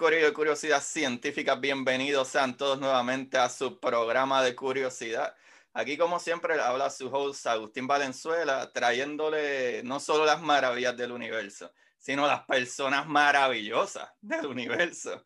Curiosidad Científica. Bienvenidos sean todos nuevamente a su programa de curiosidad. Aquí, como siempre, habla su host Agustín Valenzuela, trayéndole no solo las maravillas del universo, sino las personas maravillosas del universo.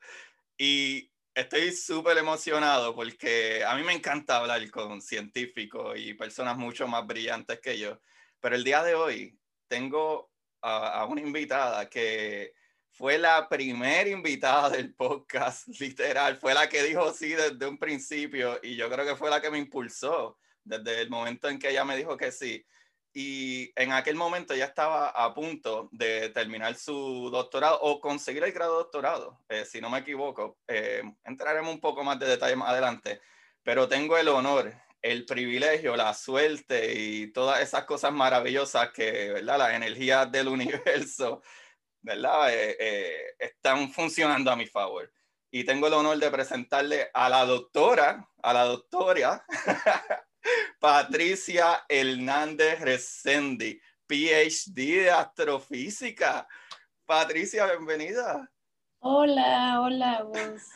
Y estoy súper emocionado porque a mí me encanta hablar con científicos y personas mucho más brillantes que yo. Pero el día de hoy tengo a, a una invitada que fue la primera invitada del podcast, literal, fue la que dijo sí desde un principio y yo creo que fue la que me impulsó desde el momento en que ella me dijo que sí. Y en aquel momento ya estaba a punto de terminar su doctorado o conseguir el grado de doctorado, eh, si no me equivoco. Eh, entraremos un poco más de detalle más adelante, pero tengo el honor, el privilegio, la suerte y todas esas cosas maravillosas que, ¿verdad? Las energías del universo ¿verdad? Eh, eh, están funcionando a mi favor. Y tengo el honor de presentarle a la doctora, a la doctora Patricia Hernández Resendi, PhD de astrofísica. Patricia, bienvenida. Hola, hola.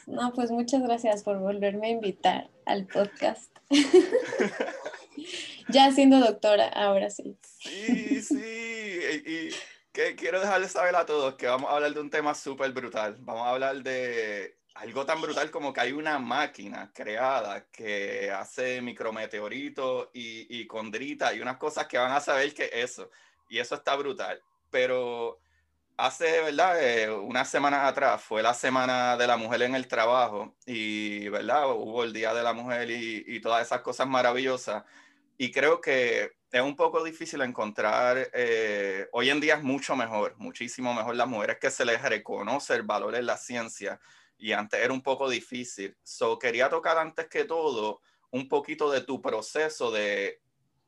No, pues muchas gracias por volverme a invitar al podcast. ya siendo doctora, ahora sí. Sí, sí. Y, quiero dejarles saber a todos que vamos a hablar de un tema súper brutal. Vamos a hablar de algo tan brutal como que hay una máquina creada que hace micrometeoritos y, y condrita y unas cosas que van a saber que eso. Y eso está brutal. Pero hace, ¿verdad? Eh, unas semanas atrás fue la Semana de la Mujer en el Trabajo y, ¿verdad? Hubo el Día de la Mujer y, y todas esas cosas maravillosas. Y creo que es un poco difícil encontrar, eh, hoy en día es mucho mejor, muchísimo mejor las mujeres que se les reconoce el valor en la ciencia y antes era un poco difícil. So, quería tocar antes que todo un poquito de tu proceso de,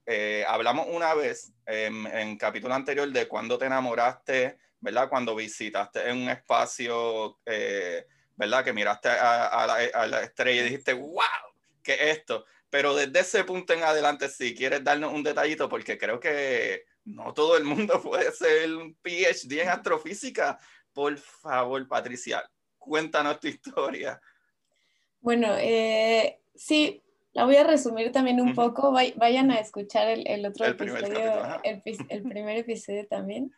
eh, hablamos una vez en, en capítulo anterior de cuando te enamoraste, ¿verdad? Cuando visitaste en un espacio, eh, ¿verdad? Que miraste a, a, la, a la estrella y dijiste, wow, ¿qué es esto? Pero desde ese punto en adelante, si quieres darnos un detallito, porque creo que no todo el mundo puede ser un PhD en astrofísica. Por favor, Patricia, cuéntanos tu historia. Bueno, eh, sí, la voy a resumir también un poco. Vayan a escuchar el, otro episodio, el, el, primer episodio también.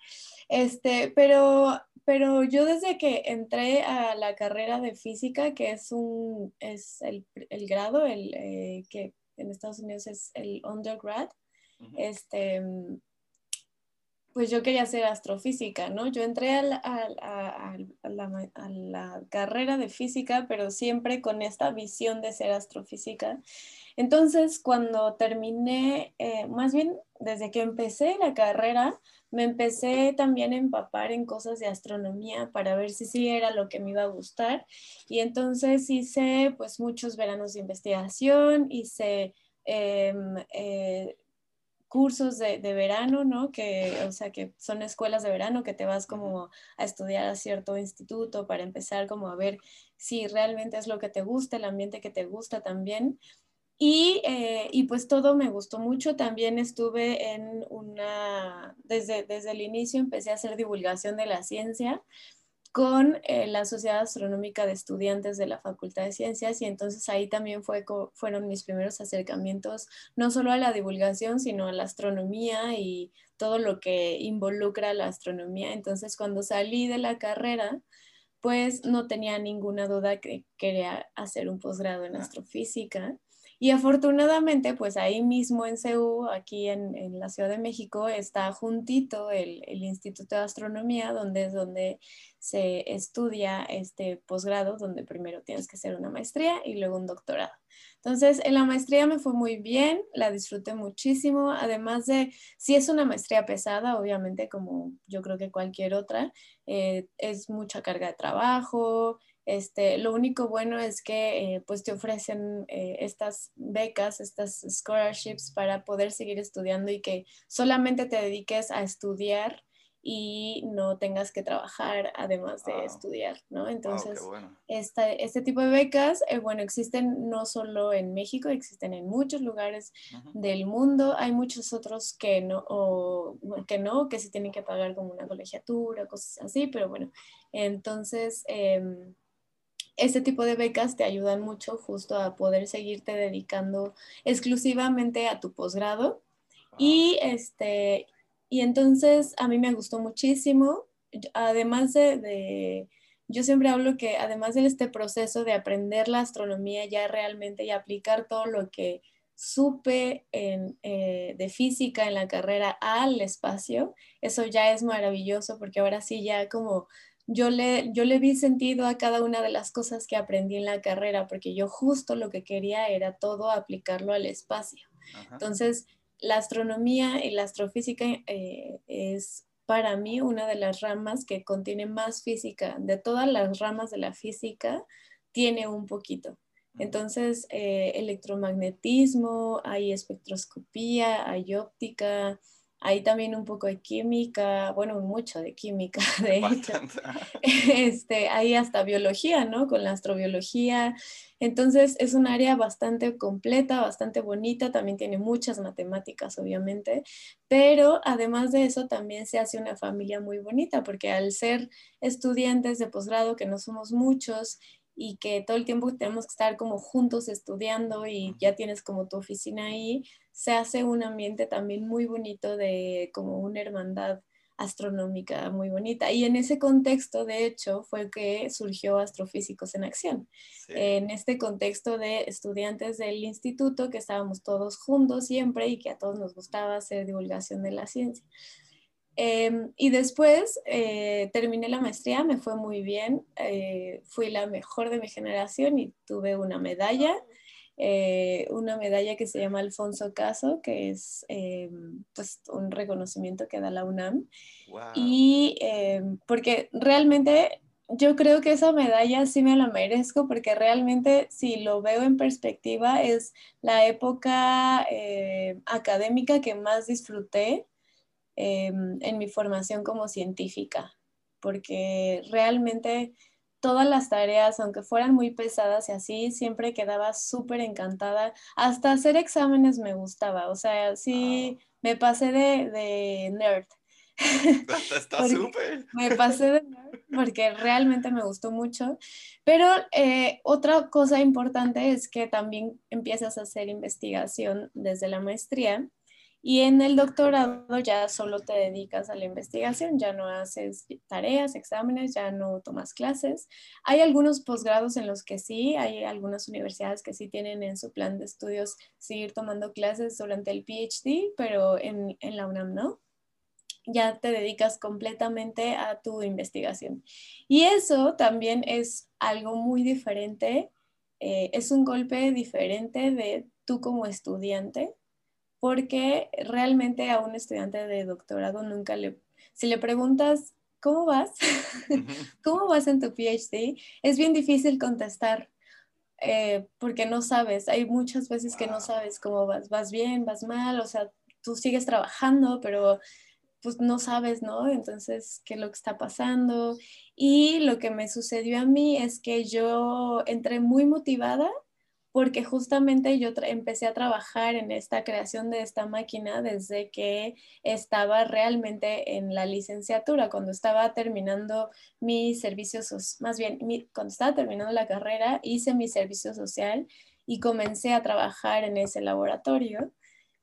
Este, pero, pero yo desde que entré a la carrera de física, que es, un, es el, el grado, el, eh, que en Estados Unidos es el undergrad, este, pues yo quería ser astrofísica, ¿no? Yo entré a la, a, la, a la, carrera de física, pero siempre con esta visión de ser astrofísica. Entonces, cuando terminé, eh, más bien desde que empecé la carrera, me empecé también a empapar en cosas de astronomía para ver si sí era lo que me iba a gustar. Y entonces hice pues muchos veranos de investigación, hice em, eh, cursos de, verano, ¿no? Que, o sea, que son escuelas de verano que te vas como a estudiar a cierto instituto para empezar como a ver si realmente es lo que te gusta, el ambiente que te gusta también. Y, eh, y, pues todo me gustó mucho. También estuve en una, desde, desde el inicio empecé a hacer divulgación de la ciencia con eh, la Sociedad Astronómica de Estudiantes de la Facultad de Ciencias y entonces ahí también fue, fueron mis primeros acercamientos no solo a la divulgación, sino a la astronomía y todo lo que involucra la astronomía. Entonces cuando salí de la carrera, pues no tenía ninguna duda que quería hacer un posgrado en astrofísica. Y afortunadamente, pues ahí mismo en CEU, aquí en, la Ciudad de México, está juntito el, el, Instituto de Astronomía, donde es donde se estudia este posgrado, donde primero tienes que hacer una maestría y luego un doctorado. Entonces, en la maestría me fue muy bien, la disfruté muchísimo, además de, si es una maestría pesada, obviamente, como yo creo que cualquier otra, eh, es mucha carga de trabajo, este, lo único bueno es que eh, pues te ofrecen eh, estas becas, estas scholarships para poder seguir estudiando y que solamente te dediques a estudiar y no tengas que trabajar además de estudiar, ¿no? Entonces, este tipo de becas, eh, bueno, existen no solo en México, existen en muchos lugares del mundo. Hay muchos otros que no, o, que no, que sí tienen que pagar como una colegiatura, cosas así, pero bueno, entonces... Eh, este tipo de becas te ayudan mucho justo a poder seguirte dedicando exclusivamente a tu posgrado. Y, este, y entonces a mí me gustó muchísimo, además de, yo siempre hablo que además de este proceso de aprender la astronomía ya realmente y aplicar todo lo que supe eh, de física en la carrera al espacio, eso ya es maravilloso porque ahora sí ya como yo le, yo le vi sentido a cada una de las cosas que aprendí en la carrera, porque yo justo lo que quería era todo aplicarlo al espacio. Entonces, la astronomía y la astrofísica eh, es para mí una de las ramas que contiene más física. De todas las ramas de la física, tiene un poquito. Entonces, eh, electromagnetismo, hay espectroscopía, hay óptica, hay también un poco de química, bueno, mucho de química, de hecho. Este, hay hasta biología, ¿no? Con la astrobiología. Entonces es un área bastante completa, bastante bonita, también tiene muchas matemáticas, obviamente, pero además de eso también se hace una familia muy bonita, porque al ser estudiantes de posgrado, que no somos muchos, y que todo el tiempo tenemos que estar como juntos estudiando y ya tienes como tu oficina ahí, se hace un ambiente también muy bonito de como una hermandad astronómica muy bonita. Y en ese contexto, de hecho, fue que surgió Astrofísicos en Acción. En este contexto de estudiantes del instituto, que estábamos todos juntos siempre y que a todos nos gustaba hacer divulgación de la ciencia. Em, y después eh, terminé la maestría, me fue muy bien, eh, fui la mejor de mi generación y tuve una medalla, eh, una medalla que se llama Alfonso Caso, que es em, pues un reconocimiento que da la UNAM. Y em, porque realmente yo creo que esa medalla sí me la merezco porque realmente si lo veo en perspectiva es la época académica que más disfruté en mi formación como científica, porque realmente todas las tareas, aunque fueran muy pesadas y así, siempre quedaba súper encantada. Hasta hacer exámenes me gustaba, o sea, sí, me pasé de, de nerd. Está súper. me pasé de nerd porque realmente me gustó mucho. Pero eh, otra cosa importante es que también empiezas a hacer investigación desde la maestría y en el doctorado ya solo te dedicas a la investigación, ya no haces tareas, exámenes, ya no tomas clases. Hay algunos posgrados en los que sí, hay algunas universidades que sí tienen en su plan de estudios seguir tomando clases durante el PhD, pero en, en la UNAM no. Ya te dedicas completamente a tu investigación. Y eso también es algo muy diferente, eh, es un golpe diferente de tú como estudiante porque realmente a un estudiante de doctorado nunca le, si le preguntas, ¿cómo vas? ¿Cómo vas en tu PhD? Es bien difícil contestar eh, porque no sabes, hay muchas veces que no sabes cómo vas, vas bien, vas mal, o sea, tú sigues trabajando, pero pues no sabes, ¿no? Entonces, ¿qué es lo que está pasando? Y lo que me sucedió a mí es que yo entré muy motivada porque justamente yo empecé a trabajar en esta creación de esta máquina desde que estaba realmente en la licenciatura, cuando estaba terminando mi servicio, más bien cuando estaba terminando la carrera, hice mi servicio social y comencé a trabajar en ese laboratorio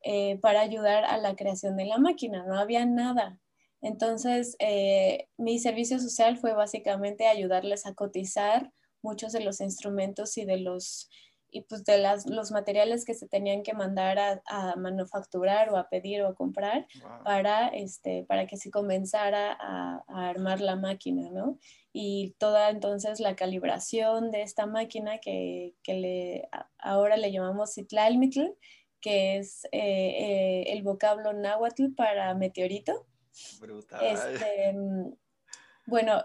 eh, para ayudar a la creación de la máquina. No había nada. Entonces, eh, mi servicio social fue básicamente ayudarles a cotizar muchos de los instrumentos y de los y pues de las, los materiales que se tenían que mandar a, manufacturar o a pedir o a comprar para, este, para que se comenzara a, armar la máquina, ¿no? Y toda entonces la calibración de esta máquina que, que le, ahora le llamamos Citlalmitl, que es eh, eh, el vocablo náhuatl para meteorito. Brutal. Este, mm, bueno,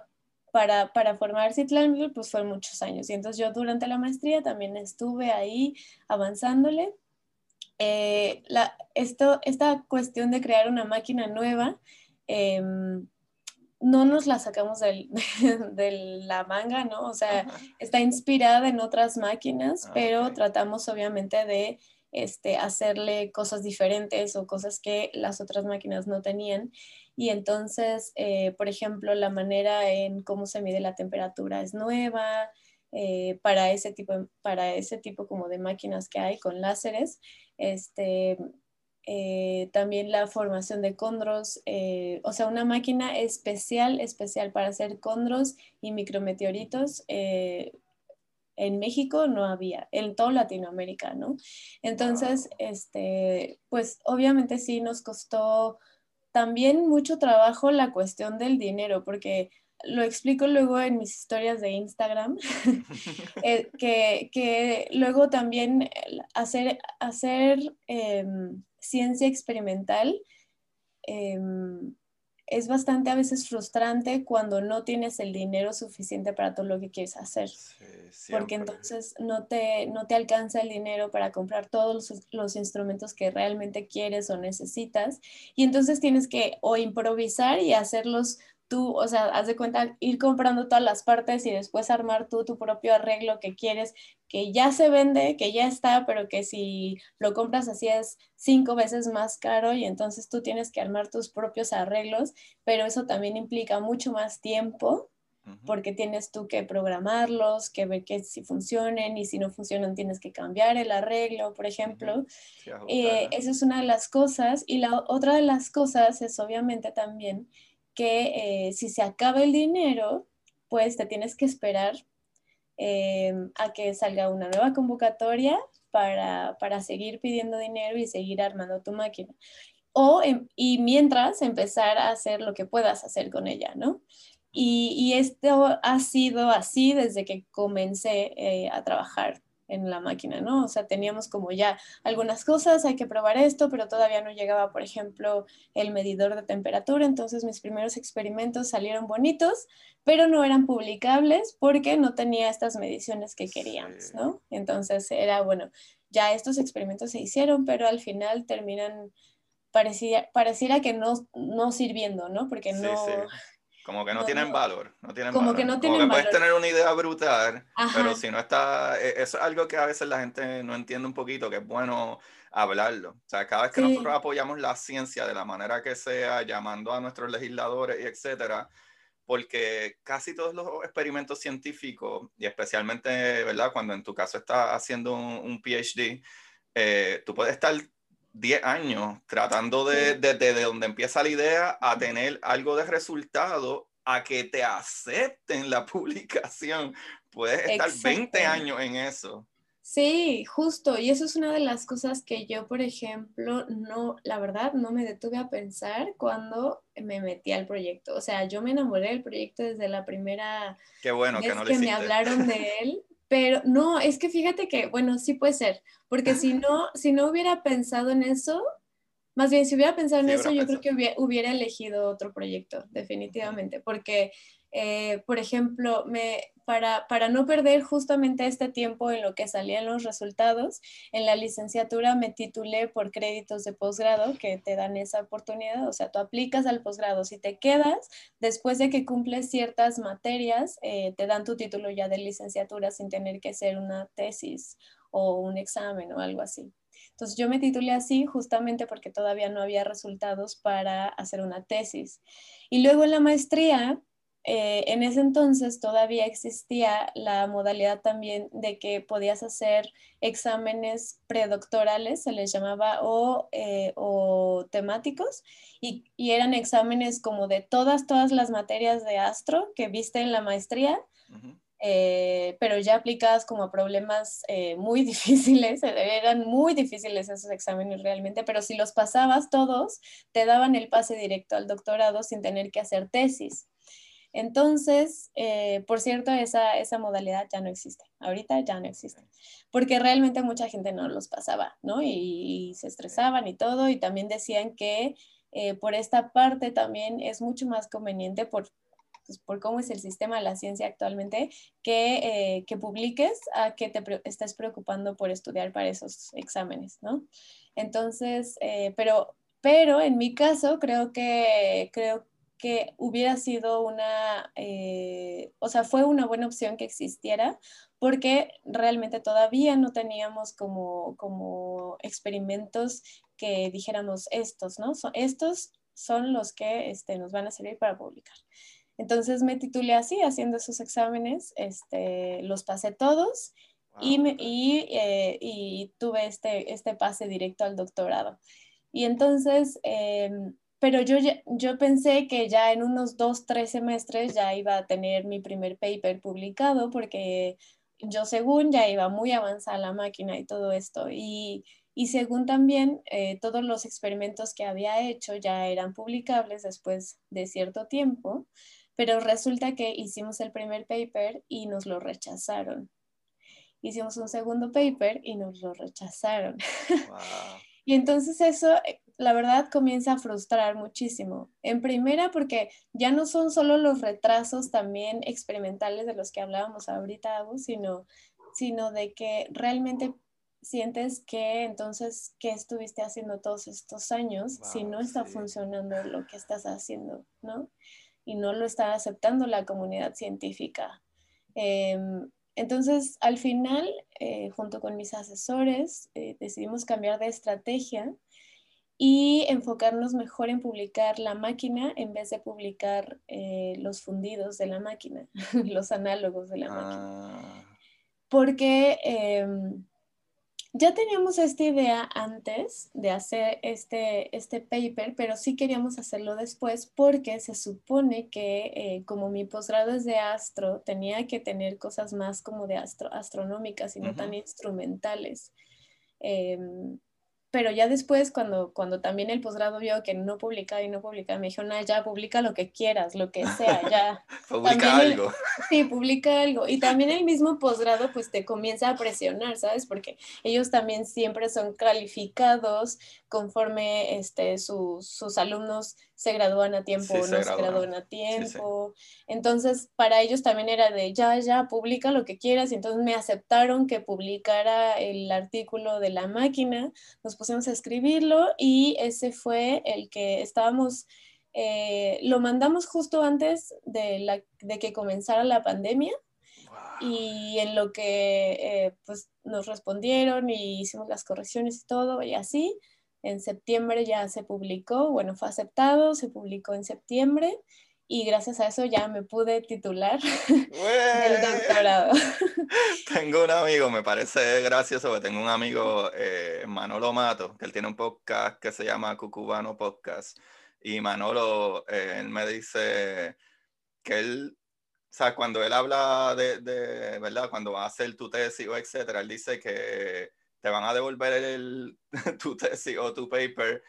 para, para formar Citlán, pues fue muchos años. Y entonces yo durante la maestría también estuve ahí avanzándole. Eh, la, esto, esta cuestión de crear una máquina nueva, em, no nos la sacamos del, de la manga, ¿no? O sea, está inspirada en otras máquinas, ah, pero tratamos obviamente de este, hacerle cosas diferentes o cosas que las otras máquinas no tenían. Y entonces, eh, por ejemplo, la manera en cómo se mide la temperatura es nueva. Eh, para, ese tipo, para ese tipo como de máquinas que hay con láseres. Este, eh, también la formación de condros, o sea, una máquina especial, especial para hacer condros y micrometeoritos. En México no había, en toda Latinoamérica, ¿no? Entonces, este, pues obviamente sí nos costó también mucho trabajo la cuestión del dinero, porque lo explico luego en mis historias de Instagram, eh, que, luego también hacer, hacer em, ciencia experimental em, es bastante a veces frustrante cuando no tienes el dinero suficiente para todo lo que quieres hacer. porque entonces no te, no te alcanza el dinero para comprar todos los, instrumentos que realmente quieres o necesitas. Y entonces tienes que o improvisar y hacerlos tú, o sea, haz de cuenta, ir comprando todas las partes y después armar tú tu propio arreglo que quieres, que ya se vende, que ya está, pero que si lo compras así es cinco veces más caro y entonces tú tienes que armar tus propios arreglos, pero eso también implica mucho más tiempo porque tienes tú que programarlos, que ver que si funcionen y si no funcionan tienes que cambiar el arreglo, por ejemplo. Eh, esa es una de las cosas. Y la otra de las cosas es obviamente también que eh, si se acaba el dinero, pues te tienes que esperar em, a que salga una nueva convocatoria para, seguir pidiendo dinero y seguir armando tu máquina. O, em, y mientras empezar a hacer lo que puedas hacer con ella, ¿no? Y, esto ha sido así desde que comencé eh, a trabajar en la máquina, ¿no? O sea, teníamos como ya algunas cosas, hay que probar esto, pero todavía no llegaba, por ejemplo, el medidor de temperatura, entonces mis primeros experimentos salieron bonitos, pero no eran publicables porque no tenía estas mediciones que queríamos, ¿no? Entonces era, bueno, ya estos experimentos se hicieron, pero al final terminan, parecía, pareciera que no, no sirviendo, ¿no? Porque no... Como que no, tienen valor, no tienen como que no tienen como que puedes tener una idea brutal, pero si no está, e, eso es algo que a veces la gente no entiende un poquito, que es bueno hablarlo. O sea, cada vez que nosotros apoyamos la ciencia de la manera que sea, llamando a nuestros legisladores y etcétera, porque casi todos los experimentos científicos, y especialmente, ¿verdad? Cuando en tu caso estás haciendo un, PhD, eh, tú puedes estar 10 años tratando de, desde donde empieza la idea a tener algo de resultado, a que te acepten la publicación. Puedes estar 20 años en eso. Sí, justo. Y eso es una de las cosas que yo, por ejemplo, no, la verdad, no me detuve a pensar cuando me metí al proyecto. O sea, yo me enamoré del proyecto desde la primera Qué bueno, vez que, no que me hablaron de él. Pero no, es que fíjate que, bueno, sí puede ser, porque si no, si no hubiera pensado en eso, más bien si hubiera pensado en eso, yo creo que hubiera, elegido otro proyecto, definitivamente, porque, eh, por ejemplo, me, para, para, no perder justamente este tiempo en lo que salían los resultados, en la licenciatura me titulé por créditos de posgrado que te dan esa oportunidad, o sea, tú aplicas al posgrado, si te quedas, después de que cumples ciertas materias, eh, te dan tu título ya de licenciatura sin tener que hacer una tesis o un examen o algo así. Entonces yo me titulé así justamente porque todavía no había resultados para hacer una tesis. Y luego en la maestría eh, en ese entonces todavía existía la modalidad también de que podías hacer exámenes predoctorales, se les llamaba, o, eh, temáticos, y, eran exámenes como de todas, todas las materias de astro que viste en la maestría. eh, pero ya aplicadas como a problemas muy difíciles, eran muy difíciles esos exámenes realmente, pero si los pasabas todos, te daban el pase directo al doctorado sin tener que hacer tesis. Entonces, eh, por cierto, esa, esa modalidad ya no existe. Ahorita ya no existe. Porque realmente mucha gente no los pasaba, ¿no? Y, se estresaban y todo. Y también decían que por esta parte también es mucho más conveniente por pues, por cómo es el sistema de la ciencia actualmente, que, eh, que publiques a que te estés preocupando por estudiar para esos exámenes, ¿no? Entonces, eh, pero, pero en mi caso creo que, creo que hubiera sido una, eh, o sea, fue una buena opción que existiera porque realmente todavía no teníamos como, como experimentos que dijéramos estos, ¿no? estos son los que este, nos van a servir para publicar. Entonces me titulé así, haciendo esos exámenes, este, los pasé todos y, eh, y, tuve este, este pase directo al doctorado. Y entonces, em, pero yo, yo pensé que ya en unos dos, tres semestres ya iba a tener mi primer paper publicado porque yo según ya iba muy avanzada la máquina y todo esto. Y, y según también eh, todos los experimentos que había hecho ya eran publicables después de cierto tiempo pero resulta que hicimos el primer paper y nos lo rechazaron. Hicimos un segundo paper y nos lo rechazaron. y entonces eso, eh, la verdad, comienza a frustrar muchísimo. En primera, porque ya no son solo los retrasos también experimentales de los que hablábamos ahorita, sino, sino de que realmente sientes que entonces, ¿qué estuviste haciendo todos estos años si no está funcionando lo que estás haciendo, ¿no? y no lo está aceptando la comunidad científica. Em, entonces, al final, eh, junto con mis asesores, eh, decidimos cambiar de estrategia y enfocarnos mejor en publicar la máquina en vez de publicar eh, los fundidos de la máquina, los análogos de la máquina. Ah. Porque em, ya teníamos esta idea antes de hacer este, este paper, pero sí queríamos hacerlo después porque se supone que eh, como mi posgrado es de astro, tenía que tener cosas más como de astro, astronómicas y no tan instrumentales. Pero ya después, cuando, cuando también el posgrado vio que no publicaba y no publicaba, me dijo, no, ya publica lo que quieras, lo que sea, ya. publica algo. sí, publica algo. Y también el mismo posgrado, pues te comienza a presionar, ¿sabes? Porque ellos también siempre son calificados conforme este, sus alumnos se gradúan a tiempo o no se, gradúan a tiempo. Entonces, para ellos también era de, ya, ya, publica lo que quieras. Y entonces me aceptaron que publicara el artículo de la máquina, nos pusimos a escribirlo y ese fue el que estábamos, eh, lo mandamos justo antes de, la, de que comenzara la pandemia. Y en lo que eh, pues nos respondieron y hicimos las correcciones y todo y así, en septiembre ya se publicó, bueno, fue aceptado, se publicó en septiembre y gracias a eso ya me pude titular del doctorado. Tengo un amigo, me parece gracioso que tengo un amigo, eh, Manolo Mato, que él tiene un podcast que se llama Cucubano Podcast. Y Manolo, eh, él me dice que él, o sea, cuando él habla de, de, ¿verdad? Cuando va a hacer tu tesis o etcétera, él dice que te van a devolver el, tu tesis o tu paper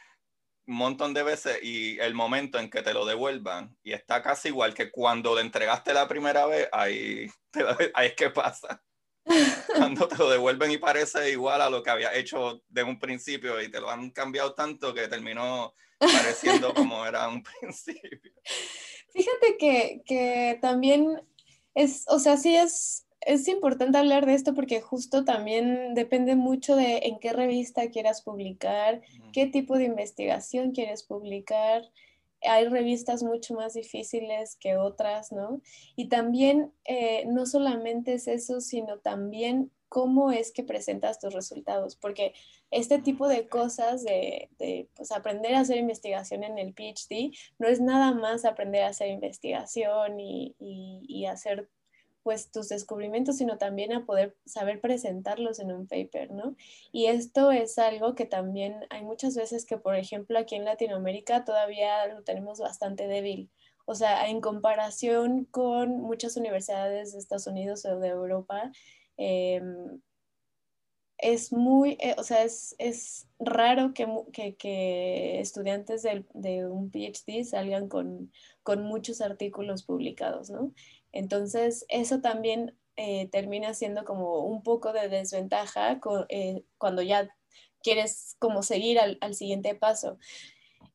un montón de veces y el momento en que te lo devuelvan y está casi igual que cuando le entregaste la primera vez, ahí, ahí es que pasa. Cuando te lo devuelven y parece igual a lo que había hecho de un principio y te lo han cambiado tanto que terminó pareciendo como era un principio. Fíjate que, que también es, o sea, sí es es importante hablar de esto porque justo también depende mucho de en qué revista quieras publicar, qué tipo de investigación quieres publicar. Hay revistas mucho más difíciles que otras, ¿no? Y también eh, no solamente es eso, sino también cómo es que presentas tus resultados, porque este tipo de cosas de, pues, aprender a hacer investigación en el PhD no es nada más aprender a hacer investigación y, y hacer pues tus descubrimientos, sino también a poder saber presentarlos en un paper, ¿no? Y esto es algo que también hay muchas veces que, por ejemplo, aquí en Latinoamérica todavía lo tenemos bastante débil. o sea, en comparación con muchas universidades de Estados Unidos o de Europa, em, es muy, eh, o sea, es, es raro que, que, que estudiantes de, de, un PhD salgan con, con, muchos artículos publicados, ¿no? Entonces, eso también eh, termina siendo como un poco de desventaja eh, cuando ya quieres como seguir al, al, siguiente paso.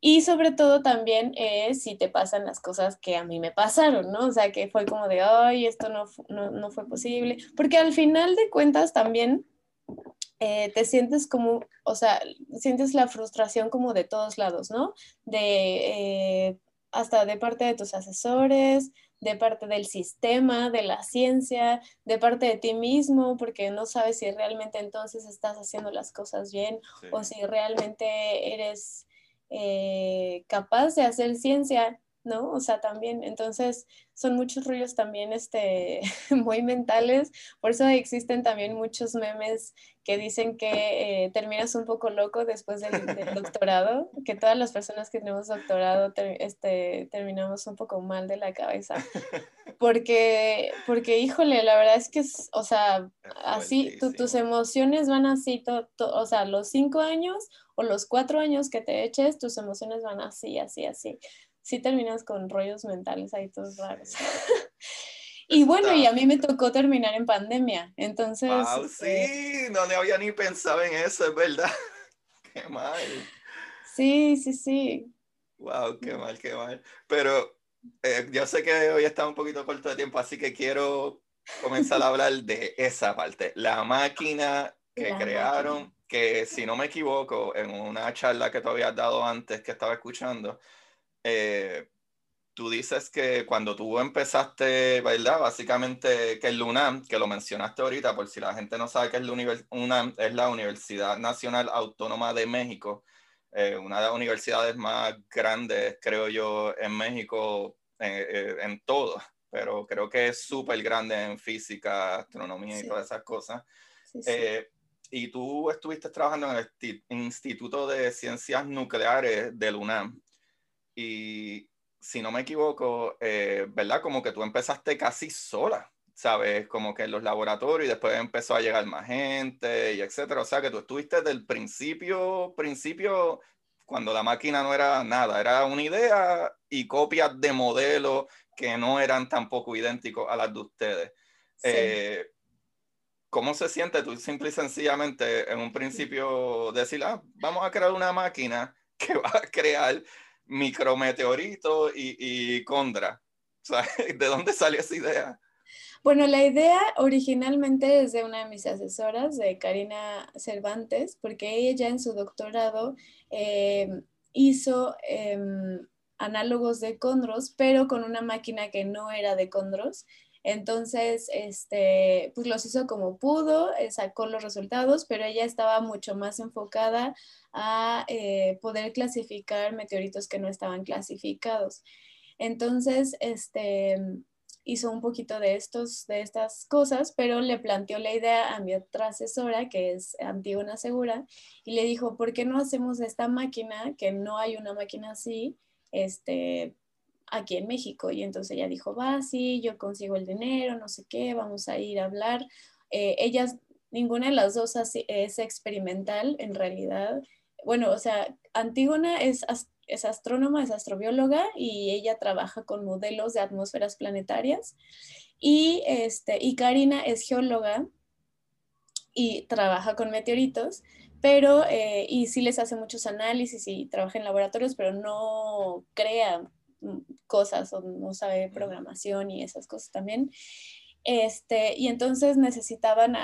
Y sobre todo también es si te pasan las cosas que a mí me pasaron, ¿no? O sea, que fue como de, ay, esto no, no, no fue posible. Porque al final de cuentas también eh, te sientes como, o sea, sientes la frustración como de todos lados, ¿no? De eh, hasta de parte de tus asesores, de parte del sistema, de la ciencia, de parte de ti mismo, porque no sabes si realmente entonces estás haciendo las cosas bien o si realmente eres eh, capaz de hacer ciencia, ¿no? O sea, también, entonces son muchos rollos también este, muy mentales, por eso existen también muchos memes que dicen que eh, terminas un poco loco después del, doctorado, que todas las personas que tenemos doctorado este, terminamos un poco mal de la cabeza, porque, porque híjole, la verdad es que, o sea, así tus emociones van así, o sea, los cinco años o los cuatro años que te eches, tus emociones van así, así, así. Sí terminas con rollos mentales ahí todos raros. Y bueno, y a mí me tocó terminar en pandemia, entonces... Wow, sí, eh, no le había ni pensado en eso, es verdad. qué mal. Sí, sí, sí. Wow, qué mal, qué mal. Pero eh, yo sé que hoy está un poquito corto de tiempo, así que quiero comenzar a hablar de esa parte. La máquina que crearon, que si no me equivoco, en una charla que tú habías dado antes que estaba escuchando, eh, tú dices que cuando tú empezaste, ¿verdad? Básicamente que el UNAM, que lo mencionaste ahorita, por si la gente no sabe qué es la UNAM, es la Universidad Nacional Autónoma de México, eh, una de las universidades más grandes, creo yo, en México, eh, eh, en todo, pero creo que es súper grande en física, astronomía y todas esas cosas. y tú estuviste trabajando en el Instituto de Ciencias Nucleares del UNAM. Y, si no me equivoco, eh, ¿verdad? Como que tú empezaste casi sola, ¿sabes? Como que en los laboratorios y después empezó a llegar más gente y etcétera. O sea, que tú estuviste desde el principio, principio, cuando la máquina no era nada, era una idea y copias de modelos que no eran tampoco idénticos a las de ustedes. Eh, ¿Cómo se siente tú simple y sencillamente en un principio decir, ah, vamos a crear una máquina que va a crear micrometeorito y, y Condra. ¿De dónde salió esa idea? Bueno, la idea originalmente es de una de mis asesoras, de Karina Cervantes, porque ella en su doctorado em, hizo em, análogos de condros, pero con una máquina que no era de condros entonces, este, pues los hizo como pudo, eh, sacó los resultados, pero ella estaba mucho más enfocada a eh, poder clasificar meteoritos que no estaban clasificados. Entonces, este, hizo un poquito de, estos, de estas cosas, pero le planteó la idea a mi otra asesora, que es Antígona Segura, y le dijo, ¿por qué no hacemos esta máquina, que no hay una máquina así, este, aquí en México. Y entonces ella dijo, va, sí, yo consigo el dinero, no sé qué, vamos a ir a hablar. Eh, ellas, ninguna de las dos es experimental en realidad. Bueno, o sea, Antígona es, es astrónoma, es astrobióloga y ella trabaja con modelos de atmósferas planetarias. Y, este, y Karina es geóloga y trabaja con meteoritos, pero, eh, y sí les hace muchos análisis y trabaja en laboratorios, pero no crea cosas o no sabe programación y esas cosas también. Este, y entonces necesitaban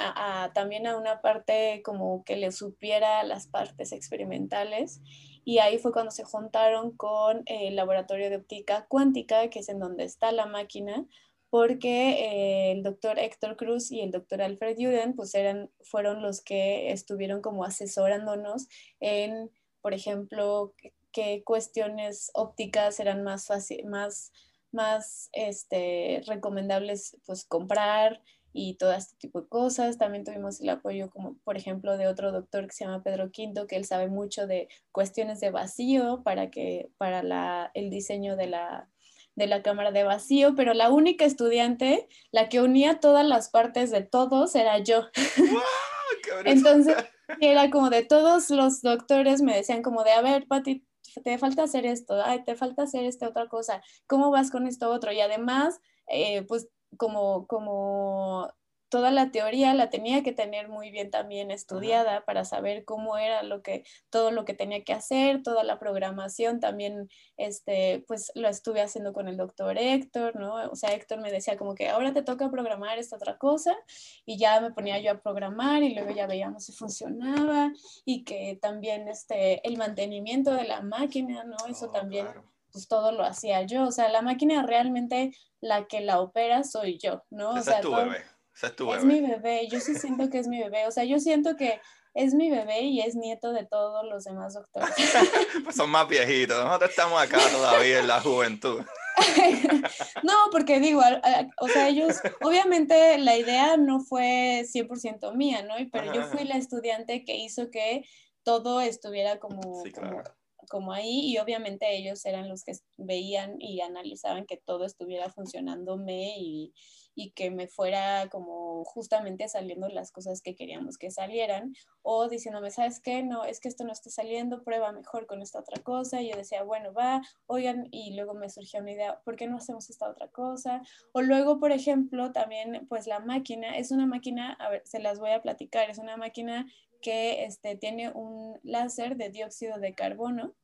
también a una parte como que le supiera las partes experimentales y ahí fue cuando se juntaron con el laboratorio de óptica cuántica, que es en donde está la máquina, porque eh, el doctor Héctor Cruz y el doctor Alfred Juden pues eran, fueron los que estuvieron como asesorándonos en, por ejemplo, qué cuestiones ópticas eran más fácil, más, más este, recomendables pues comprar y todo este tipo de cosas. También tuvimos el apoyo, como por ejemplo, de otro doctor que se llama Pedro Quinto, que él sabe mucho de cuestiones de vacío para, que, para la, el diseño de la, de la cámara de vacío, pero la única estudiante, la que unía todas las partes de todos, era yo. Entonces, era como de todos los doctores me decían como de, a ver, Pati, te falta hacer esto, ay, te falta hacer esta otra cosa, ¿cómo vas con esto otro? Y además, eh, pues como, como toda la teoría la tenía que tener muy bien también estudiada para saber cómo era lo que, todo lo que tenía que hacer, toda la programación también, este, pues lo estuve haciendo con el doctor Héctor, ¿no? O sea, Héctor me decía como que ahora te toca programar esta otra cosa y ya me ponía yo a programar y luego ya veíamos si funcionaba y que también este, el mantenimiento de la máquina, ¿no? Eso oh, también... pues todo lo hacía yo, o sea, la máquina realmente la que la opera soy yo, ¿no? o sea, es, mi bebé, yo sí siento que es mi bebé, o sea, yo siento que es mi bebé y es nieto de todos los demás doctores. pues son más viejitos, nosotros estamos acá todavía en la juventud. no, porque digo, o sea, ellos, obviamente la idea no fue 100% mía, ¿no? Pero yo fui la estudiante que hizo que todo estuviera como, como, como, ahí y obviamente ellos eran los que veían y analizaban que todo estuviera funcionándome y, y que me fuera como justamente saliendo las cosas que queríamos que salieran o diciéndome, ¿sabes qué? No, es que esto no está saliendo, prueba mejor con esta otra cosa. Y yo decía, bueno, va, oigan, y luego me surgió una idea, ¿por qué no hacemos esta otra cosa? O luego, por ejemplo, también, pues la máquina, es una máquina, a ver, se las voy a platicar, es una máquina que este, tiene un láser de dióxido de carbono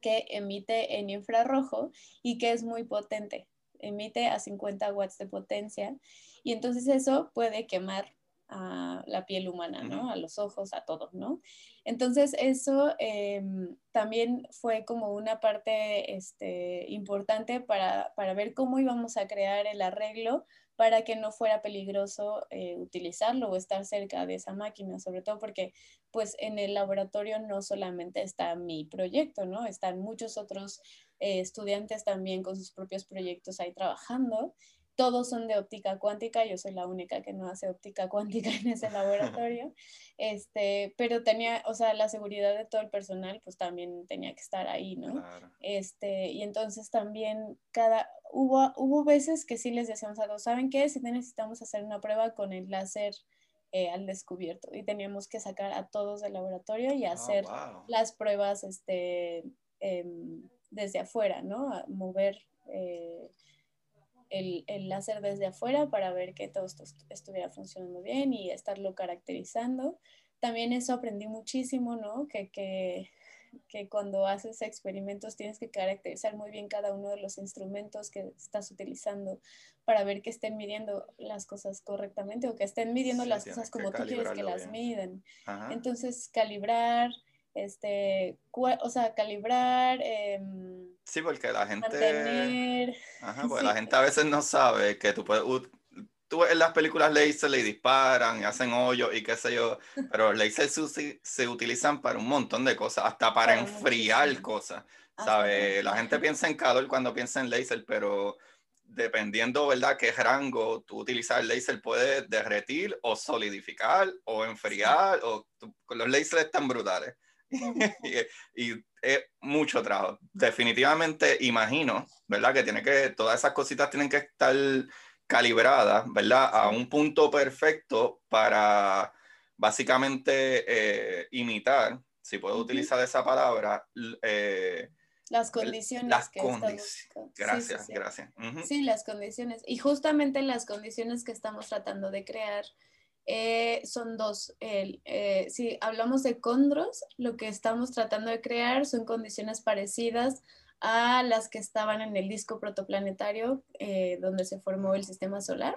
que emite en infrarrojo y que es muy potente emite a 50 watts de potencia y entonces eso puede quemar a la piel humana, ¿no? A los ojos, a todo, ¿no? Entonces eso em, también fue como una parte este, importante para, para, ver cómo íbamos a crear el arreglo para que no fuera peligroso eh, utilizarlo o estar cerca de esa máquina, sobre todo porque pues en el laboratorio no solamente está mi proyecto, ¿no? Están muchos otros eh, estudiantes también con sus propios proyectos ahí trabajando. Todos son de óptica cuántica, yo soy la única que no hace óptica cuántica en ese laboratorio, este, pero tenía, o sea, la seguridad de todo el personal, pues también tenía que estar ahí, ¿no? Este, y entonces también cada, hubo, hubo veces que sí les decíamos algo, ¿saben qué? Si necesitamos hacer una prueba con el láser eh, al descubierto y teníamos que sacar a todos del laboratorio y ah, hacer las pruebas, este, em, desde afuera, ¿no? mover eh, el, el, láser desde afuera para ver que todo esto estuviera funcionando bien y estarlo caracterizando. También eso aprendí muchísimo, ¿no? Que, que, que cuando haces experimentos tienes que caracterizar muy bien cada uno de los instrumentos que estás utilizando para ver que estén midiendo las cosas correctamente o que estén midiendo las cosas como tú quieres que las miden. Entonces, calibrar, este, o sea, calibrar. Em, sí, porque la gente. Ajá, porque la gente a veces no sabe que tú puedes. Tú en las películas laser le disparan y hacen hoyos y qué sé yo, pero laser se, se utilizan para un montón de cosas, hasta para, enfriar cosas, ¿sabes? La gente piensa en calor cuando piensa en laser, pero dependiendo, ¿verdad?, qué rango tú utilizas el láser, puede derretir o solidificar o enfriar, o los láseres están brutales. y, es mucho trabajo. Definitivamente imagino, ¿verdad? Que tiene que, todas esas cositas tienen que estar calibradas, ¿verdad? A un punto perfecto para básicamente eh, imitar, si puedo utilizar esa palabra, eh, las condiciones las que Gracias, gracias. Sí, las condiciones. Y justamente las condiciones que estamos tratando de crear eh, son dos. Eh, si hablamos de condros, lo que estamos tratando de crear son condiciones parecidas a las que estaban en el disco protoplanetario eh, donde se formó el sistema solar.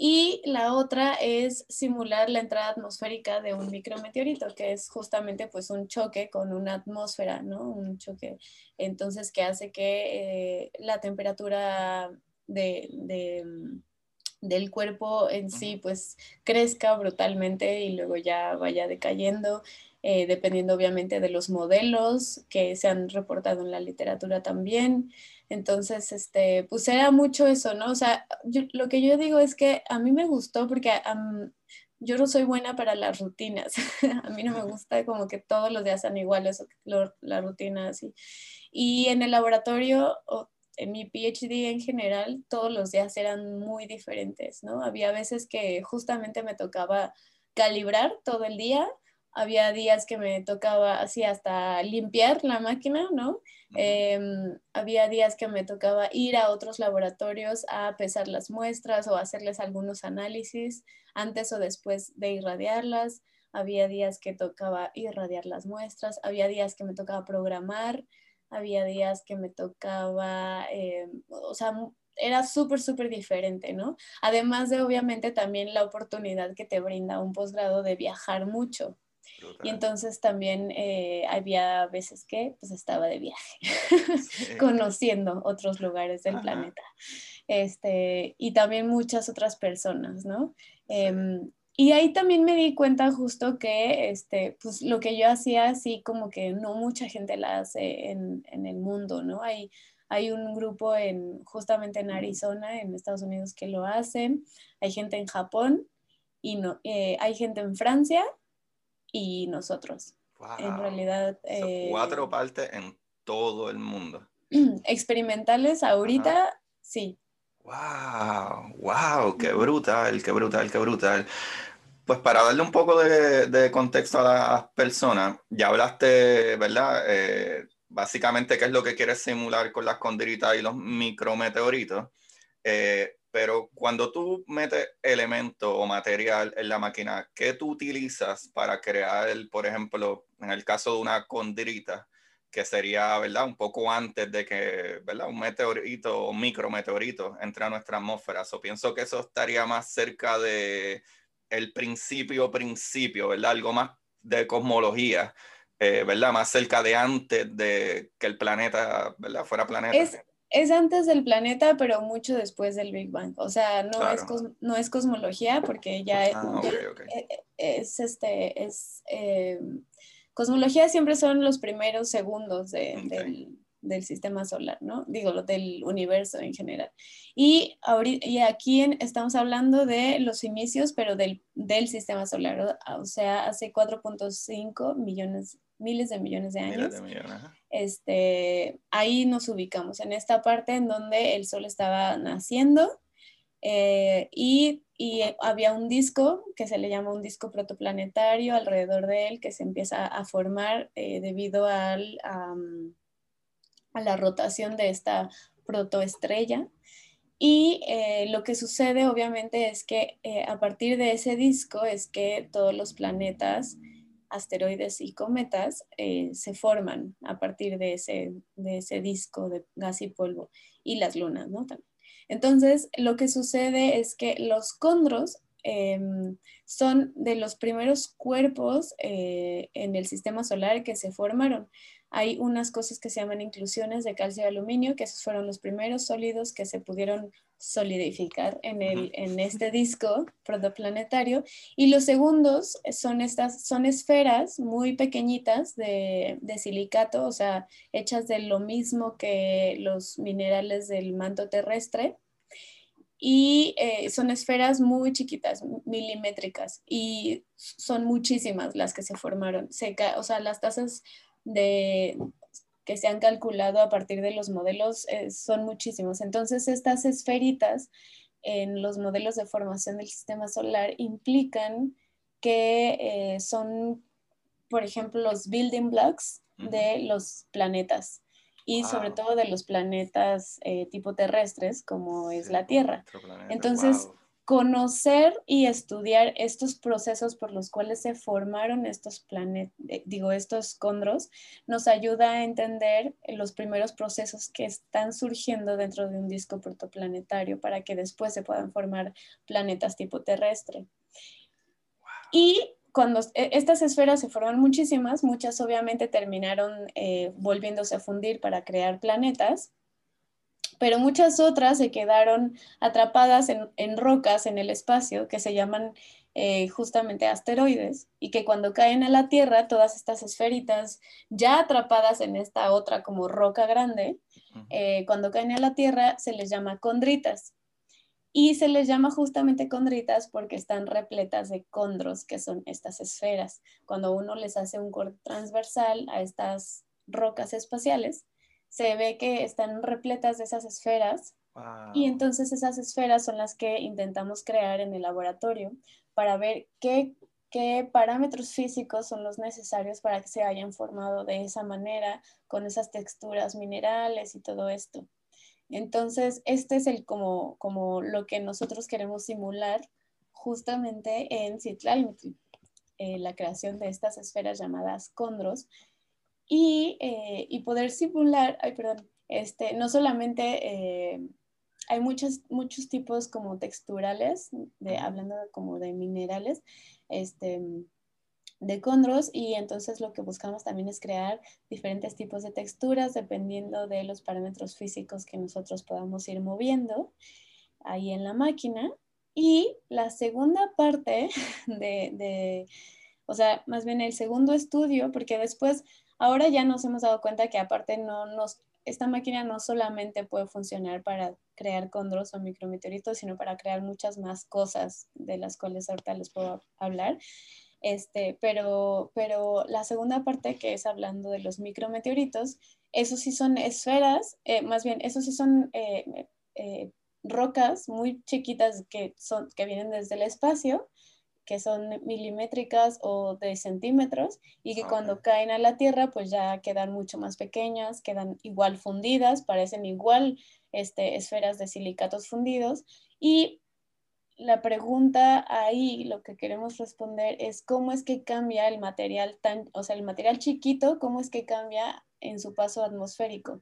Y la otra es simular la entrada atmosférica de un micrometeorito, que es justamente pues un choque con una atmósfera, ¿no? Un choque, entonces, que hace que la temperatura de, de del cuerpo en sí pues crezca brutalmente y luego ya vaya decayendo, eh, dependiendo obviamente de los modelos que se han reportado en la literatura también. Entonces, este, pues era mucho eso, ¿no? O sea, lo que yo digo es que a mí me gustó porque yo no soy buena para las rutinas. a mí no me gusta como que todos los días sean iguales, la rutina así. Y en el laboratorio en mi PhD en general, todos los días eran muy diferentes, ¿no? Había veces que justamente me tocaba calibrar todo el día, había días que me tocaba así hasta limpiar la máquina, ¿no? Em, había días que me tocaba ir a otros laboratorios a pesar las muestras o hacerles algunos análisis antes o después de irradiarlas. Había días que tocaba irradiar las muestras, había días que me tocaba programar, había días que me tocaba, em, o sea, era súper, súper diferente, ¿no? Además de obviamente también la oportunidad que te brinda un posgrado de viajar mucho, y entonces también eh, había veces que pues estaba de viaje, conociendo otros lugares del planeta. Este, y también muchas otras personas, ¿no? Em, y ahí también me di cuenta justo que este, pues lo que yo hacía así como que no mucha gente la hace en, en el mundo, ¿no? Hay, hay un grupo en, justamente en Arizona, en Estados Unidos, que lo hacen. Hay gente en Japón y no, eh, hay gente en Francia y nosotros. En realidad... Eh, cuatro partes en todo el mundo. Experimentales ahorita, sí. ¡Wow! ¡Wow! ¡Qué brutal! ¡Qué brutal! ¡Qué brutal! Pues para darle un poco de, contexto a las personas, ya hablaste, ¿verdad? Eh, básicamente qué es lo que quieres simular con las condritas y los micrometeoritos. Eh, pero cuando tú metes elemento o material en la máquina, ¿qué tú utilizas para crear, por ejemplo, en el caso de una condrita, que sería, ¿verdad? Un poco antes de que, ¿verdad? Un meteorito o micrometeorito entre a nuestra atmósfera. So, pienso que eso estaría más cerca de el principio, principio, ¿verdad? Algo más de cosmología, eh, ¿verdad? Más cerca de antes de que el planeta, ¿verdad? Fuera planeta es antes del planeta, pero mucho después del Big Bang. O sea, no, es, no es cosmología porque ya, ah, e, e, es, este, es, em, cosmología siempre son los primeros segundos del, sistema solar, ¿no? Digo, del universo en general. Y, y aquí estamos hablando de los inicios, pero del, del sistema solar, o sea, hace 4.5 millones miles de millones de años. este, ahí nos ubicamos, en esta parte en donde el Sol estaba naciendo eh, y, y, había un disco que se le llama un disco protoplanetario alrededor de él que se empieza a formar eh, debido al, a, la rotación de esta protoestrella. Y eh, lo que sucede obviamente es que a partir de ese disco es que todos los planetas asteroides y cometas eh, se forman a partir de ese, de ese disco de gas y polvo y las lunas, ¿no? Entonces, lo que sucede es que los condros em, son de los primeros cuerpos eh, en el sistema solar que se formaron. Hay unas cosas que se llaman inclusiones de calcio y aluminio, que esos fueron los primeros sólidos que se pudieron solidificar en, el, en este disco protoplanetario. Y los segundos son estas, son esferas muy pequeñitas de, de silicato, o sea, hechas de lo mismo que los minerales del manto terrestre y eh, son esferas muy chiquitas, milimétricas, y son muchísimas las que se formaron. o sea, las tasas de, que se han calculado a partir de los modelos eh, son muchísimos. Entonces, estas esferitas en los modelos de formación del sistema solar implican que eh, son, por ejemplo, los building blocks de los planetas y sobre todo de los planetas eh, tipo terrestres como es la Tierra. Entonces, conocer y estudiar estos procesos por los cuales se formaron estos planetas, eh, digo, estos condros, nos ayuda a entender los primeros procesos que están surgiendo dentro de un disco protoplanetario para que después se puedan formar planetas tipo terrestre. Y cuando e, estas esferas se forman muchísimas, muchas obviamente terminaron eh, volviéndose a fundir para crear planetas pero muchas otras se quedaron atrapadas en, rocas en el espacio que se llaman eh, justamente asteroides y que cuando caen a la Tierra, todas estas esferitas ya atrapadas en esta otra como roca grande, eh, cuando caen a la Tierra se les llama condritas. Y se les llama justamente condritas porque están repletas de condros, que son estas esferas. Cuando uno les hace un corte transversal a estas rocas espaciales, se ve que están repletas de esas esferas y entonces esas esferas son las que intentamos crear en el laboratorio para ver qué, qué parámetros físicos son los necesarios para que se hayan formado de esa manera, con esas texturas minerales y todo esto. Entonces, este es el como, como lo que nosotros queremos simular justamente en Citlalmitl, eh, la creación de estas esferas llamadas condros, y, eh, y poder simular, ay, perdón, este, no solamente eh, hay muchos, muchos tipos como texturales, de, hablando como de minerales, este, de condros y entonces lo que buscamos también es crear diferentes tipos de texturas dependiendo de los parámetros físicos que nosotros podamos ir moviendo ahí en la máquina. Y la segunda parte de, de o sea, más bien el segundo estudio, porque después, ahora ya nos hemos dado cuenta que aparte no nos, esta máquina no solamente puede funcionar para crear condros o micrometeoritos, sino para crear muchas más cosas de las cuales ahorita les puedo hablar. Este, pero, pero la segunda parte que es hablando de los micrometeoritos, esos sí son esferas, eh, más bien, esos sí son eh, eh, rocas muy chiquitas que, son, que vienen desde el espacio, que son milimétricas o de centímetros y que cuando caen a la Tierra pues ya quedan mucho más pequeñas, quedan igual fundidas, parecen igual este, esferas de silicatos fundidos y la pregunta ahí, lo que queremos responder es cómo es que cambia el material tan, o sea, el material chiquito, cómo es que cambia en su paso atmosférico.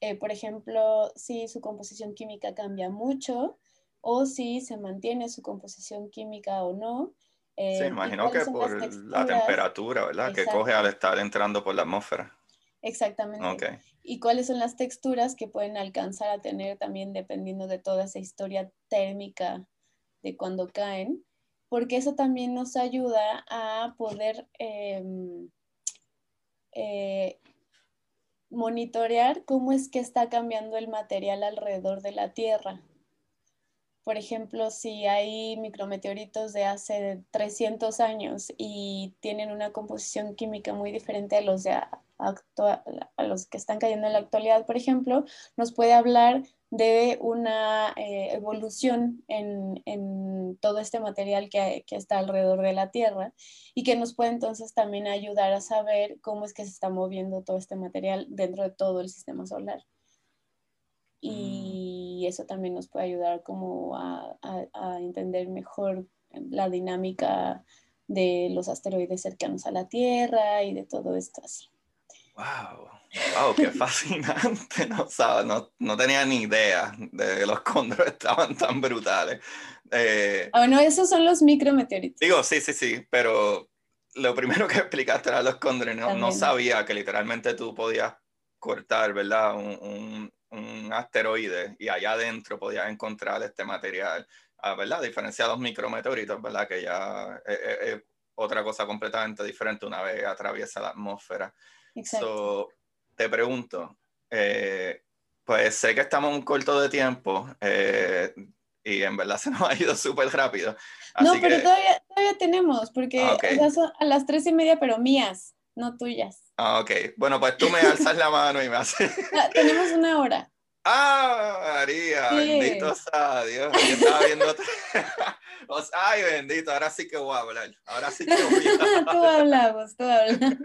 Eh, por ejemplo, si su composición química cambia mucho o si se mantiene su composición química o no. Eh, sí, imagino que por la temperatura, ¿verdad? Que coge al estar entrando por la atmósfera. Exactamente. Y cuáles son las texturas que pueden alcanzar a tener también dependiendo de toda esa historia térmica de cuando caen, porque eso también nos ayuda a poder em, eh, monitorear cómo es que está cambiando el material alrededor de la Tierra. Por ejemplo, si hay micrometeoritos de hace 300 años y tienen una composición química muy diferente a los, a los que están cayendo en la actualidad, por ejemplo, nos puede hablar de una eh, evolución en, en, todo este material que, que, está alrededor de la Tierra y que nos puede entonces también ayudar a saber cómo es que se está moviendo todo este material dentro de todo el sistema solar. Y mm. eso también nos puede ayudar como a, a, a entender mejor la dinámica de los asteroides cercanos a la Tierra y de todo esto así. ¡Wow! ¡Wow! ¡Qué fascinante! No, no, no tenía ni idea de que los cóndores estaban tan brutales. Eh, ah, bueno, esos son los micrometeoritos. Digo, sí, sí, sí, pero lo primero que explicaste era los cóndores. No, no sabía que literalmente tú podías cortar, ¿verdad? Un, un, asteroide y allá adentro podías encontrar este material, ah, ¿verdad? A diferencia de los micrometeoritos, ¿verdad? Que ya es otra cosa completamente diferente una vez atraviesa la atmósfera. Exacto. Te pregunto, eh, pues sé que estamos un corto de tiempo eh, y en verdad se nos ha ido súper rápido. no, pero todavía, todavía, tenemos, porque ah, son a las tres y media, pero mías, no tuyas. Ah, ok. Bueno, pues tú me alzas la mano y me haces. Ah, tenemos una hora. Ah, María, bendito sea Dios. Yo estaba viendo. Ay, bendito, ahora sí que voy a hablar. Ahora sí que voy a hablar. tú hablamos, tú hablas.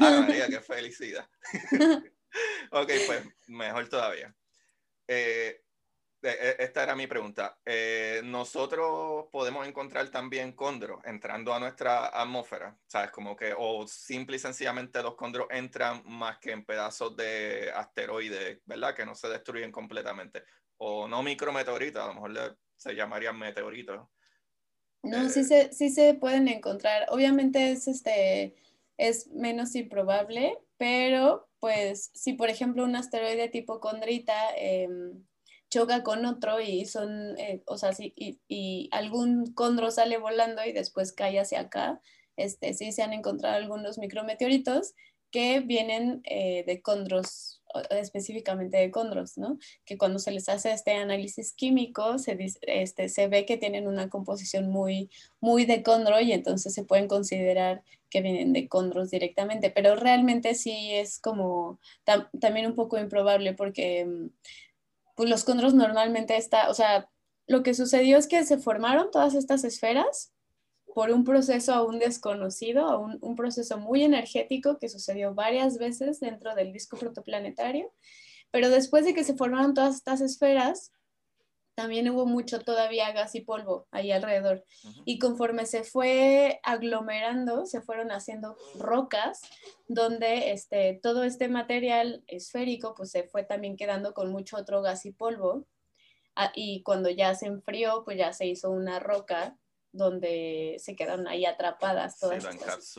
Ah, María, qué felicidad. ok, pues mejor todavía. Eh, e, esta era mi pregunta. Eh, nosotros podemos encontrar también cóndros entrando a nuestra atmósfera, ¿sabes? Como que, o simple y sencillamente los cóndros entran más que en pedazos de asteroides, ¿verdad? Que no se destruyen completamente. O no micrometeoritos, a lo mejor se llamarían meteoritos. No, sí, se, sí se pueden encontrar. Obviamente es este es menos improbable, pero pues si por ejemplo un asteroide tipo Condrita em, choca con otro y son, eh, o sea, si, y, algún condro sale volando y después cae hacia acá, este, sí se han encontrado algunos micrometeoritos que vienen eh, de condros específicamente de condros, ¿no? Que cuando se les hace este análisis químico, se, este, se ve que tienen una composición muy, muy de condro y entonces se pueden considerar que vienen de condros directamente, pero realmente sí es como también un poco improbable porque mm, pues los condros normalmente está, o sea, lo que sucedió es que se formaron todas estas esferas por un proceso aún desconocido, un, un, proceso muy energético que sucedió varias veces dentro del disco protoplanetario, pero después de que se formaron todas estas esferas, también hubo mucho todavía gas y polvo ahí alrededor. Y conforme se fue aglomerando, se fueron haciendo rocas, donde este, todo este material esférico pues se fue también quedando con mucho otro gas y polvo. Ah, y cuando ya se enfrió, pues ya se hizo una roca donde se quedan ahí atrapadas todas estas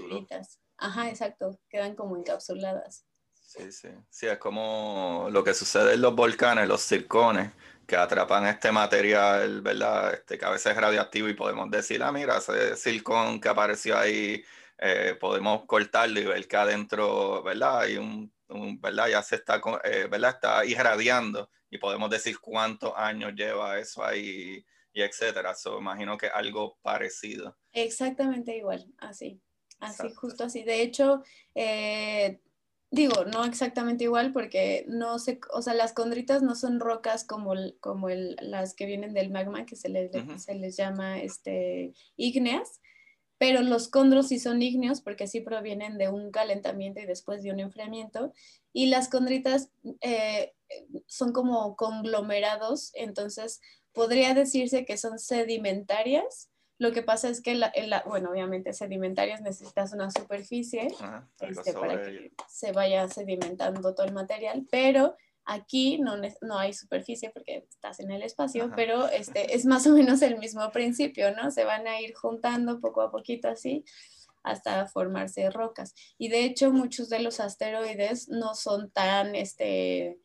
Ajá, exacto, quedan como encapsuladas. Sí, sí. Sí, es como lo que sucede en los volcanes, los circones, que atrapan este material, ¿verdad? Este, que a veces es radioactivo y podemos decir, ah, mira, ese circón que apareció ahí, eh, podemos cortarlo y ver que adentro, ¿verdad? Hay un, ¿verdad? Ya se está, eh, ¿verdad? Está irradiando y podemos decir cuántos años lleva eso ahí y etcétera. So, imagino que algo parecido. Exactamente igual, así, así, justo así. De hecho, eh, digo, no exactamente igual porque no sé, o sea, las condritas no son rocas como, como el, las que vienen del magma, que se les, se les llama este, ígneas, pero los condros sí son ígneos porque sí provienen de un calentamiento y después de un enfriamiento, y las condritas eh, son como conglomerados, entonces podría decirse que son sedimentarias. Lo que pasa es que, la, bueno, obviamente sedimentarias necesitas una superficie este, para que se vaya sedimentando todo el material, pero aquí no, no hay superficie porque estás en el espacio, pero este, es más o menos el mismo principio, ¿no? Se van a ir juntando poco a poquito así hasta formarse rocas. Y de hecho muchos de los asteroides no son tan, este,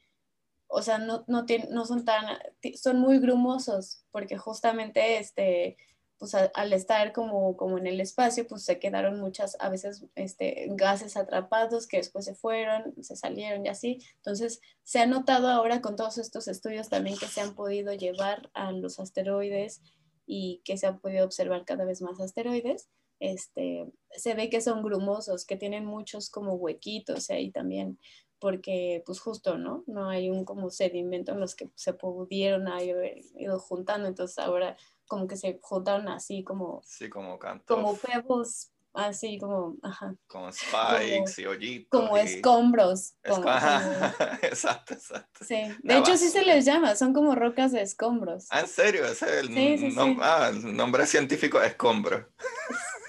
o sea, no, no, no son tan, son muy grumosos, porque justamente, este, pues al estar como, como en el espacio, pues se quedaron muchas, a veces, este, gases atrapados que después se fueron, se salieron y así. Entonces, se ha notado ahora con todos estos estudios también que se han podido llevar a los asteroides y que se han podido observar cada vez más asteroides, este, se ve que son grumosos, que tienen muchos como huequitos ahí también porque pues justo, ¿no? No hay un como sedimento en los que se pudieron haber ido juntando, entonces ahora como que se juntaron así como... Sí, como cantos. Como pebbles, así como, ajá. Como spikes y hoyitos. Como escombros. exacto, exacto. Sí, de hecho sí se les llama, son como rocas de escombros. Ah, ¿en serio? Ese es el, ah, el nombre científico, escombro.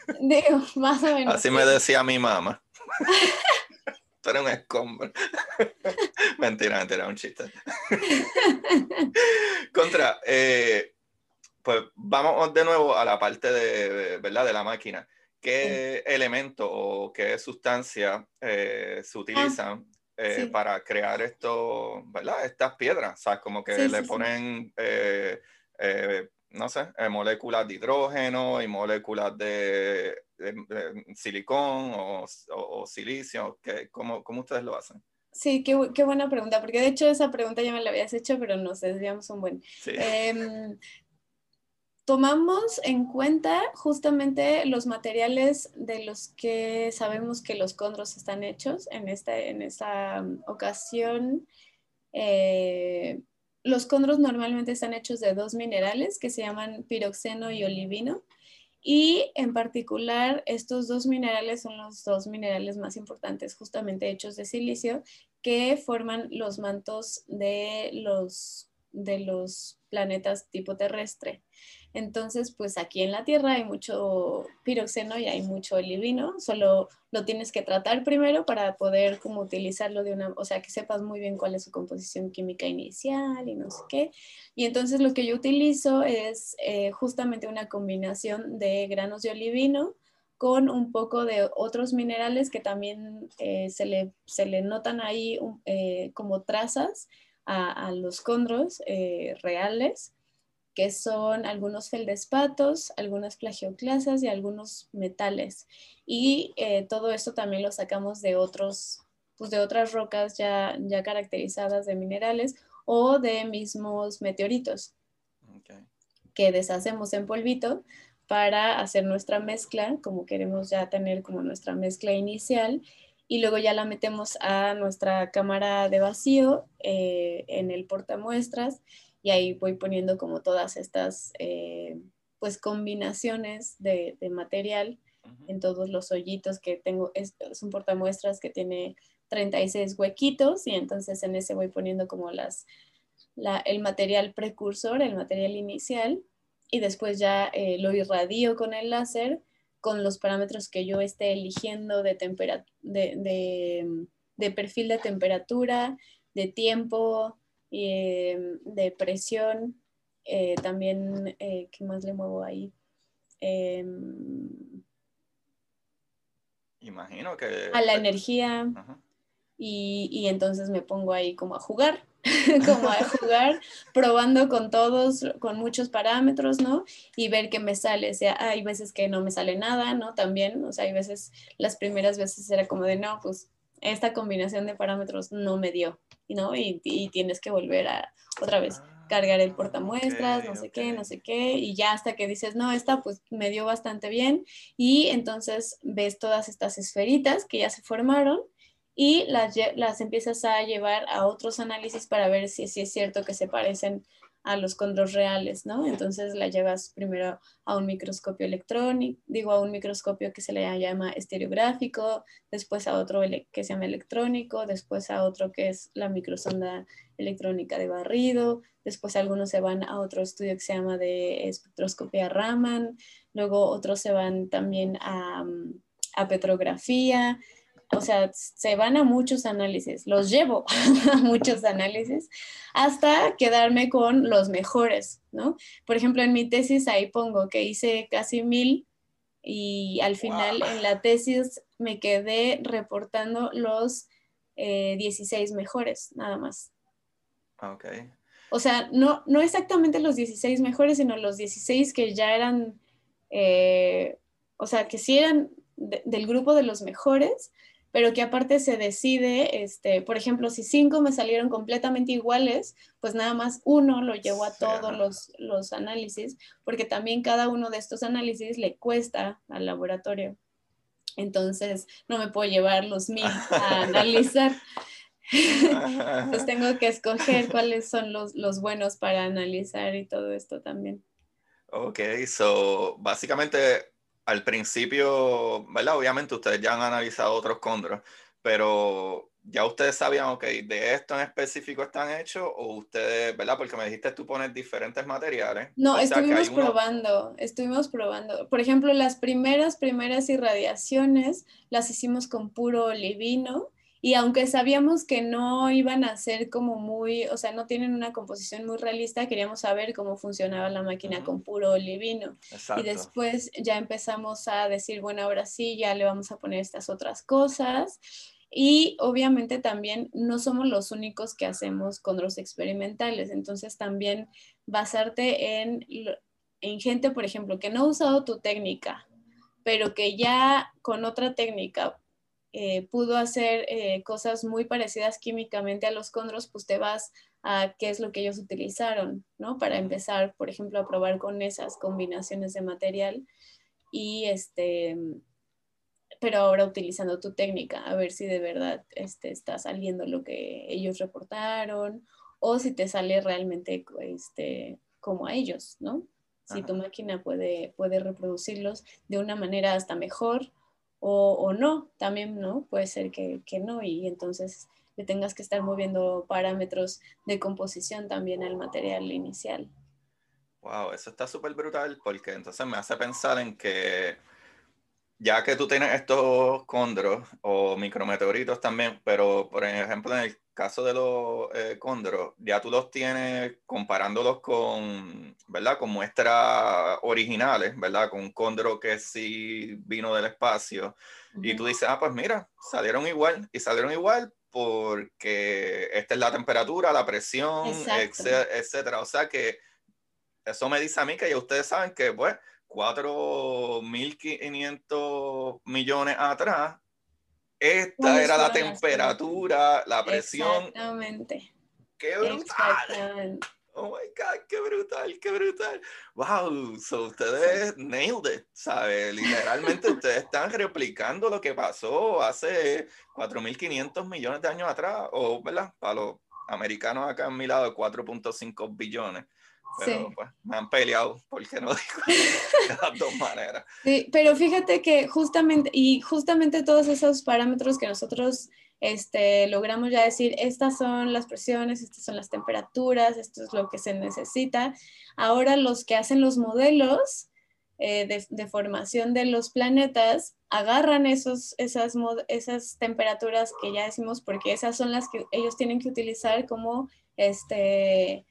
Digo, más o menos. Así me decía mi mamá. era un escombro. mentira, mentira, un chiste. Contra, eh, pues vamos de nuevo a la parte de, ¿verdad? de la máquina. ¿Qué elemento o qué sustancia eh, se utilizan eh, para crear esto, ¿verdad? Estas piedras, o sea, como que le ponen no sé, eh, moléculas de hidrógeno y moléculas de, silicón o, silicio. cómo, ustedes lo hacen? Sí, qué, buena pregunta, porque de hecho esa pregunta ya me la habías hecho, pero nos desviamos un buen. Em, tomamos en cuenta justamente los materiales de los que sabemos que los condros están hechos en esta, en esta ocasión. Eh, los condros normalmente están hechos de dos minerales que se llaman piroxeno y olivino. Y en particular, estos dos minerales son los dos minerales más importantes, justamente hechos de silicio, que forman los mantos de los, de los planetas tipo terrestre. Entonces, pues aquí en la Tierra hay mucho piroxeno y hay mucho olivino, solo lo tienes que tratar primero para poder como utilizarlo de una, o sea, que sepas muy bien cuál es su composición química inicial y no sé qué. Y entonces lo que yo utilizo es eh, justamente una combinación de granos de olivino con un poco de otros minerales que también eh, se, le, se, le, notan ahí eh, como trazas a, a los condros reales que son algunos feldespatos, algunas plagioclasas y algunos metales. Y eh, todo esto también lo sacamos de otros, pues, de otras rocas ya, ya caracterizadas de minerales o de mismos meteoritos que deshacemos en polvito para hacer nuestra mezcla, como queremos ya tener como nuestra mezcla inicial, y luego ya la metemos a nuestra cámara de vacío eh, en el portamuestras y ahí voy poniendo como todas estas eh, pues combinaciones de, material en todos los hoyitos que tengo. Es, es, un portamuestras que tiene 36 huequitos y entonces en ese voy poniendo como las, el material precursor, el material inicial y después ya eh, lo irradio con el láser con los parámetros que yo esté eligiendo de, de, de, perfil de temperatura, de tiempo, em, de presión. Eh, también, eh, ¿qué más le muevo ahí? Em, Imagino que... A la energía. Y, y entonces me pongo ahí como a jugar como a jugar, probando con todos, con muchos parámetros, ¿no? Y ver qué me sale. O sea, hay veces que no me sale nada, ¿no? También, o sea, hay veces, las primeras veces era como de, no, pues esta combinación de parámetros no me dio, ¿no? Y, y tienes que volver a otra vez ah, cargar el portamuestras, no sé qué, no sé qué, y ya hasta que dices, no, esta pues me dio bastante bien, y entonces ves todas estas esferitas que ya se formaron y las, las empiezas a llevar a otros análisis para ver si, si es cierto que se parecen a los condros reales, ¿no? Entonces la llevas primero a un microscopio electrónico, digo a un microscopio que se le llama estereográfico, después a otro que se llama electrónico, después a otro que es la microsonda electrónica de barrido, después algunos se van a otro estudio que se llama de espectroscopía Raman, luego otros se van también a, a petrografía, o sea, se van a muchos análisis, los llevo a muchos análisis hasta quedarme con los mejores, ¿no? Por ejemplo, en mi tesis ahí pongo que hice casi mil y al final en la tesis me quedé reportando los 16 eh, mejores, nada más. Ah, ok. O sea, no, no exactamente los 16 mejores, sino los 16 que ya eran, eh, o sea, que sí eran del grupo de los mejores, pero que aparte se decide, este, por ejemplo, si cinco me salieron completamente iguales, pues nada más uno lo llevo a todos los, los análisis, porque también cada uno de estos análisis le cuesta al laboratorio. Entonces, no me puedo llevar los mil a analizar. Entonces tengo que escoger cuáles son los, los buenos para analizar y todo esto también. Ok, so básicamente al principio, ¿verdad? Obviamente ustedes ya han analizado otros condros, pero ya ustedes sabían, ok, de esto en específico están hechos o ustedes, ¿verdad? Porque me dijiste tú pones diferentes materiales. No, estuvimos probando, estuvimos probando. Por ejemplo, las primeras, primeras irradiaciones las hicimos con puro olivino y aunque sabíamos que no iban a ser como muy, o sea, no tienen una composición muy realista, queríamos saber cómo funcionaba la máquina con puro olivino. Y después ya empezamos a decir, bueno, ahora sí, ya le vamos a poner estas otras cosas. Y obviamente también no somos los únicos que hacemos condros experimentales, entonces también basarte en, en gente, por ejemplo, que no ha usado tu técnica, pero que ya con otra técnica eh, pudo hacer eh, cosas muy parecidas químicamente a los condros, pues te vas a qué es lo que ellos utilizaron, ¿no? Para empezar, por ejemplo, a probar con esas combinaciones de material y este, pero ahora utilizando tu técnica, a ver si de verdad este, está saliendo lo que ellos reportaron o si te sale realmente este, como a ellos, ¿no? Si tu máquina puede, puede reproducirlos de una manera hasta mejor o, no, también, ¿no? Puede ser que, no y entonces le tengas que estar moviendo parámetros de composición también al material inicial. Wow, eso está súper brutal porque entonces me hace pensar en que ya que tú tienes estos condros o micrometeoritos también, pero por ejemplo en el caso de los eh, condros, ya tú los tienes comparándolos con, ¿verdad? Con muestras originales, ¿verdad? Con un condro que sí vino del espacio. Y tú dices, ah, pues mira, salieron igual. Y salieron igual porque esta es la temperatura, la presión, etcétera. O sea que eso me dice a mí que ya ustedes saben que, pues, 4.500 millones atrás esta era la temperatura, la presión. Exactamente. ¡Qué brutal! Oh my God, qué brutal, qué brutal. Wow, so ustedes nailed it, ¿sabes? Literalmente ustedes están replicando lo que pasó hace 4.500 millones de años atrás, o, ¿verdad? Para los americanos acá en mi lado, 4.5 billones. Pero pues me han peleado, porque no digo de las dos maneras. Sí, pero fíjate que justamente, y justamente todos esos parámetros que nosotros este, logramos ya decir, estas son las presiones, estas son las temperaturas, esto es lo que se necesita. Ahora los que hacen los modelos eh, de, formación de los planetas agarran esos, esas, esas temperaturas que ya decimos, porque esas son las que ellos tienen que utilizar como, este,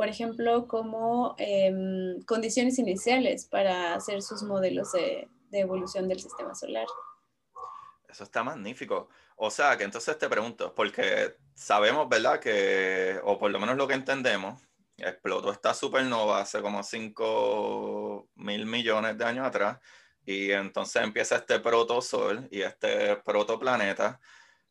por ejemplo, como em, condiciones iniciales para hacer sus modelos de evolución del sistema solar. Eso está magnífico. O sea, que entonces te pregunto, porque sabemos, ¿verdad? Que, o por lo menos lo que entendemos, explotó esta supernova hace como 5 mil millones de años atrás, y entonces empieza este protosol y este protoplaneta,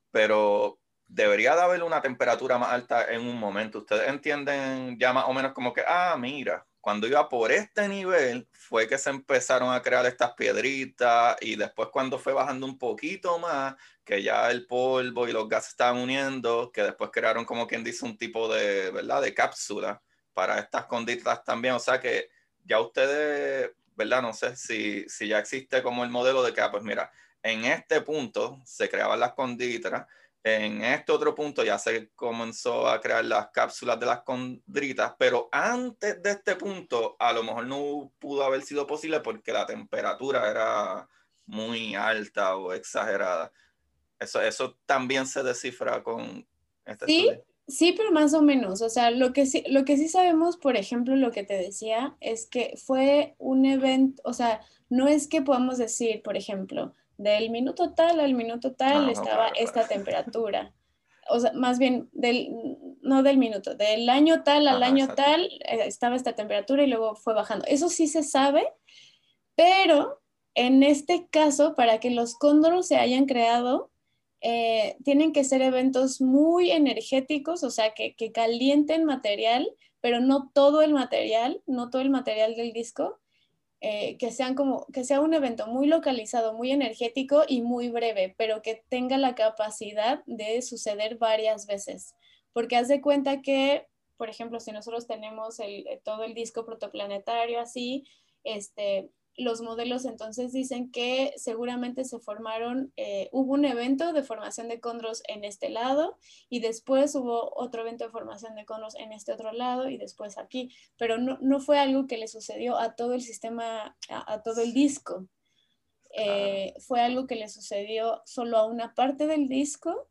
pero debería de haber una temperatura más alta en un momento. Ustedes entienden ya más o menos como que, ah, mira, cuando iba por este nivel fue que se empezaron a crear estas piedritas y después cuando fue bajando un poquito más, que ya el polvo y los gases estaban uniendo, que después crearon como quien dice un tipo de, ¿verdad? De cápsula para estas conditas también. O sea que ya ustedes, ¿verdad? No sé si, si ya existe como el modelo de que, ah, pues mira, en este punto se creaban las conditas en este otro punto ya se comenzó a crear las cápsulas de las condritas, pero antes de este punto a lo mejor no pudo haber sido posible porque la temperatura era muy alta o exagerada. Eso, eso también se descifra con este sí, Sí, pero más o menos. O sea, lo que, sí, lo que sí sabemos, por ejemplo, lo que te decía, es que fue un evento, o sea, no es que podamos decir, por ejemplo, del minuto tal al minuto tal ah, estaba esta temperatura. O sea, más bien, del, no del minuto, del año tal al año tal eh, estaba esta temperatura y luego fue bajando. Eso sí se sabe, pero en este caso, para que los cóndoros se hayan creado, eh, tienen que ser eventos muy energéticos, o sea, que, que calienten material, pero no todo el material, no todo el material del disco, eh, que, sean como, que sea un evento muy localizado, muy energético y muy breve, pero que tenga la capacidad de suceder varias veces. Porque haz de cuenta que, por ejemplo, si nosotros tenemos el, todo el disco protoplanetario así, este, los modelos entonces dicen que seguramente se formaron, eh, hubo un evento de formación de condros en este lado y después hubo otro evento de formación de condros en este otro lado y después aquí, pero no, fue algo que le sucedió a todo el sistema, a, todo el disco. Eh, fue algo que le sucedió solo a una parte del disco,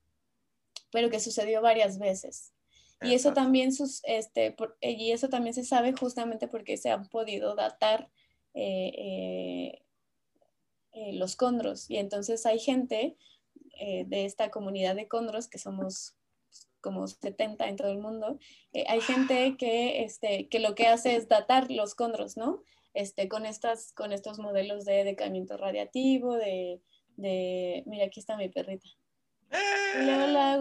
pero que sucedió varias veces. Y eso, también este, y eso también se sabe justamente porque se han podido datar eh, eh, eh, los condros. Y entonces hay gente de esta comunidad de condros, que somos como 70 en todo el mundo, hay gente que, este, que lo que hace es datar los condros, ¿no? Este, con, estas, con estos modelos de decaimiento radiativo, de, de... Mira, aquí está mi perrita.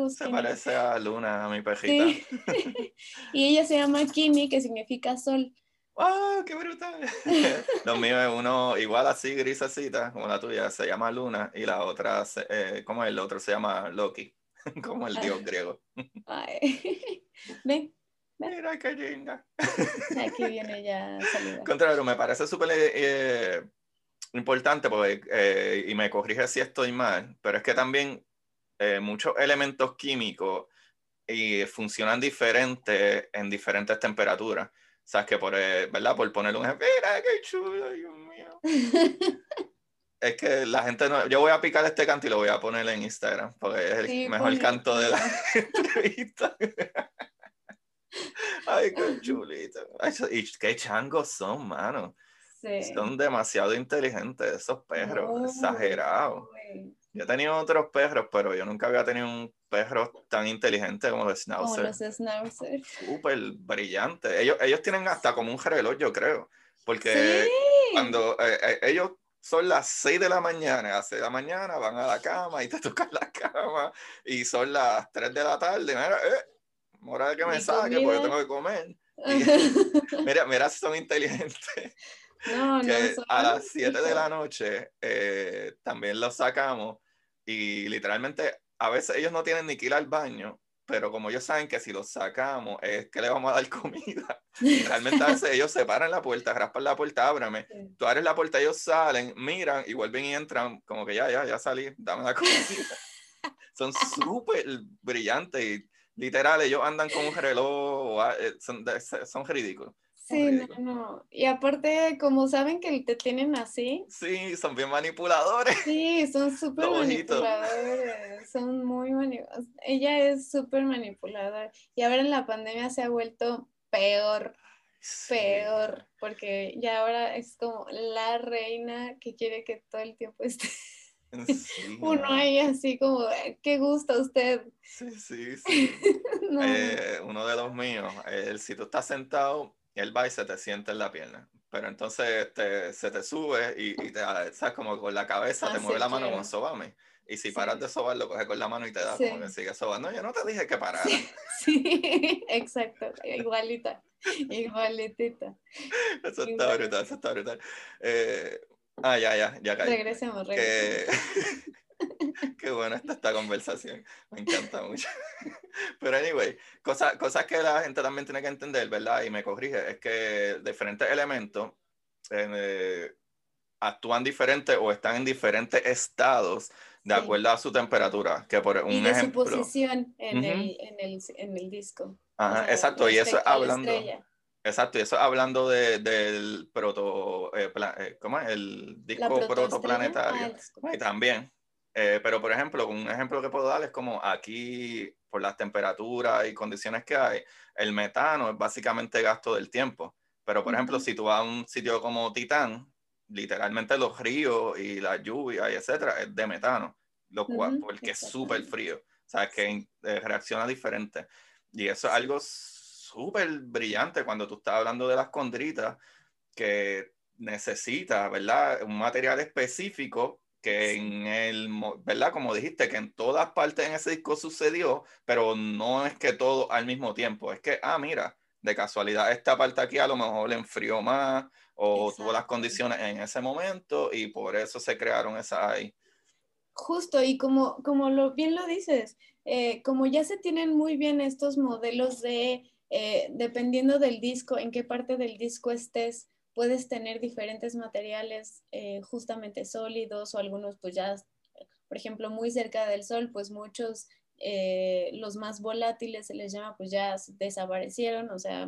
Se parece a Luna, a mi perrita. y ella se llama Kimi, que significa sol. ¡Ah, qué brutal! Lo mío es uno igual así, grisecita, como la tuya, se llama Luna, y la otra, eh, como el otro, se llama Loki, como el dios griego. Ay. Ven. Mira qué linda. Aquí viene ya Contrario, me parece súper eh, importante, porque, eh, y me corrige si estoy mal, pero es que también eh, muchos elementos químicos y funcionan diferente en diferentes temperaturas. ¿Sabes? Que por, eh, ¿verdad? Por ponerle un ejemplo, mira qué chulo, Dios mío. es que la gente no. Yo voy a picar este canto y lo voy a poner en Instagram, porque es el mejor canto de la entrevista. Ay, qué chulito. y qué changos son, mano. Sí. Son demasiado inteligentes esos perros, exagerados. Yo he tenido otros perros, pero yo nunca había tenido un perro tan inteligente como los Schnauzer. Como los Schnauzer. Súper brillante. Ellos, ellos tienen hasta como un reloj, yo creo. Porque cuando eh, eh, ellos son las 6 de la mañana, a las 6 de la mañana van a la cama y te tocan la cama y son las 3 de la tarde, mira, eh, hora de que me saque porque tengo que comer. mira, mira si son inteligentes. No, que a las 7 de la noche eh, también los sacamos y literalmente a veces ellos no tienen ni que ir al baño, pero como ellos saben que si los sacamos es que le vamos a dar comida. realmente a veces ellos se paran la puerta, raspan la puerta, ábrame. Tú abres la puerta, ellos salen, miran y vuelven y entran como que ya, ya, ya salí, dame la comida. Son súper brillantes y literal, ellos andan con un reloj, eh, son, son ridículos. Sí, no, no. Y aparte, como saben que te tienen así. Sí, son bien manipuladores. Sí, son súper manipuladores. Son muy manipuladores. Ella es súper manipuladora. Y ahora en la pandemia se ha vuelto peor. Peor. Porque ya ahora es como la reina que quiere que todo el tiempo esté. Uno ahí así como, qué gusta usted. Sí, sí, sí. Eh, uno de los míos, el, si tú estás sentado él va y se te siente en la pierna. Pero entonces te, se te sube y, y te, ¿sabes? Como con la cabeza te mueve la mano como sobame. Y si paras de sobar, lo coge con la mano y te da como que sigue sobando. Yo no te dije que parara. Sí, exacto. Igualita. Igualitita. Eso está brutal, eso está brutal. Eh, ah, ya, ya, ya caí. Regresemos, regresemos. Qué buena está esta conversación. Me encanta mucho. Pero anyway, cosas cosas que la gente también tiene que entender, ¿verdad? Y me corrige, es que diferentes elementos eh, actúan diferente o están en diferentes estados de acuerdo a su temperatura. Que por un y de ejemplo, su posición en, el, en, el, en el, disco. Ajá, exacto, y eso hablando. Exacto, y eso hablando de, del proto, eh, eh, ¿cómo es? El disco protoplanetario. Ah, y también, eh, pero, por ejemplo, un ejemplo que puedo dar es como aquí, por las temperaturas y condiciones que hay, el metano es básicamente gasto del tiempo. Pero, por ejemplo, si tú vas a un sitio como Titán, literalmente los ríos y la lluvia y etcétera es de metano, lo cual, porque es súper frío. O sea, que eh, reacciona diferente. Y eso es algo súper brillante cuando tú estás hablando de las condritas, que necesita, ¿verdad? Un material específico que en el, ¿verdad? Como dijiste, que en todas partes en ese disco sucedió, pero no es que todo al mismo tiempo, es que, ah, mira, de casualidad esta parte aquí a lo mejor le enfrió más o tuvo las condiciones en ese momento y por eso se crearon esas ahí. Justo, y como, como lo, bien lo dices, eh, como ya se tienen muy bien estos modelos de, eh, dependiendo del disco, en qué parte del disco estés, puedes tener diferentes materiales eh, justamente sólidos o algunos pues ya, por ejemplo, muy cerca del sol, pues muchos, eh, los más volátiles se les llama, pues ya desaparecieron, o sea,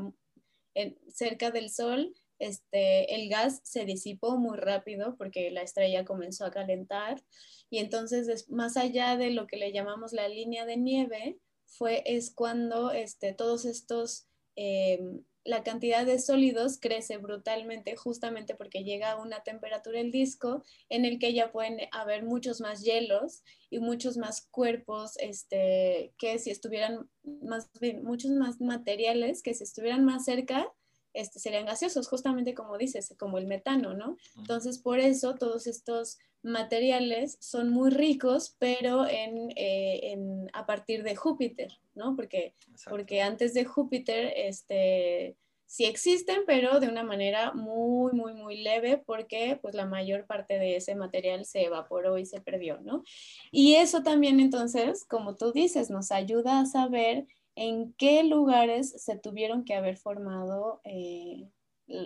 cerca del sol este, el gas se disipó muy rápido porque la estrella comenzó a calentar. Y entonces más allá de lo que le llamamos la línea de nieve, fue es cuando este, todos estos em, la cantidad de sólidos crece brutalmente justamente porque llega a una temperatura el disco en el que ya pueden haber muchos más hielos y muchos más cuerpos este, que si estuvieran más muchos más materiales que si estuvieran más cerca este, serían gaseosos, justamente como dices, como el metano, ¿no? Entonces, por eso todos estos materiales son muy ricos, pero en, eh, en, a partir de Júpiter, ¿no? Porque, porque antes de Júpiter, este, sí existen, pero de una manera muy, muy, muy leve, porque pues la mayor parte de ese material se evaporó y se perdió, ¿no? Y eso también entonces, como tú dices, nos ayuda a saber en qué lugares se tuvieron que haber formado eh,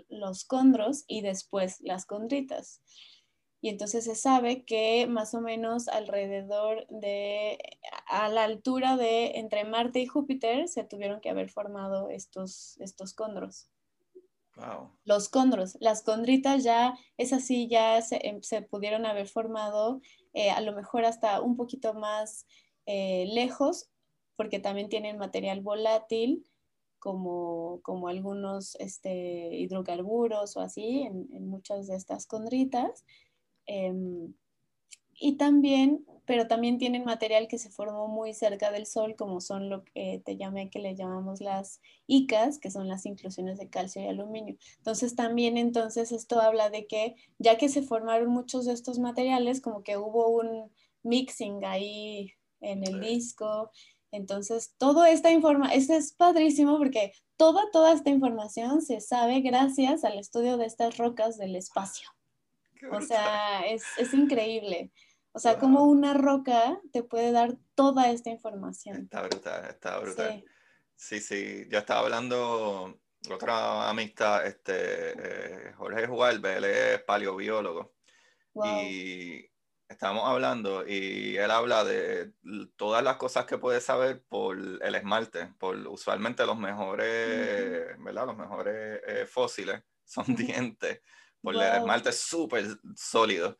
los condros y después las condritas. Y entonces se sabe que más o menos alrededor de, a la altura de entre Marte y Júpiter se tuvieron que haber formado estos, estos condros. Los condros, las condritas ya, esas sí ya se, em, pudieron haber formado eh, a lo mejor hasta un poquito más eh, lejos, porque también tienen material volátil, como, como algunos este, hidrocarburos o así en, en muchas de estas condritas. Em, y también, pero también tienen material que se formó muy cerca del Sol, como son lo que te llamé, que le llamamos las ICAS, que son las inclusiones de calcio y aluminio. Entonces también entonces esto habla de que ya que se formaron muchos de estos materiales, como que hubo un mixing ahí en el disco. Entonces, toda esta información, esto es padrísimo porque toda, toda esta información se sabe gracias al estudio de estas rocas del espacio. O sea, es, es increíble. O sea, como una roca te puede dar toda esta información. Está brutal, está brutal. Sí, sí. Yo estaba hablando, otra amistad, este, eh, Jorge Juárez, él es paleobiólogo. Y estábamos hablando y él habla de todas las cosas que puede saber por el esmalte, por usualmente los mejores, ¿verdad? Los mejores eh, fósiles son dientes, por el esmalte es súper sólido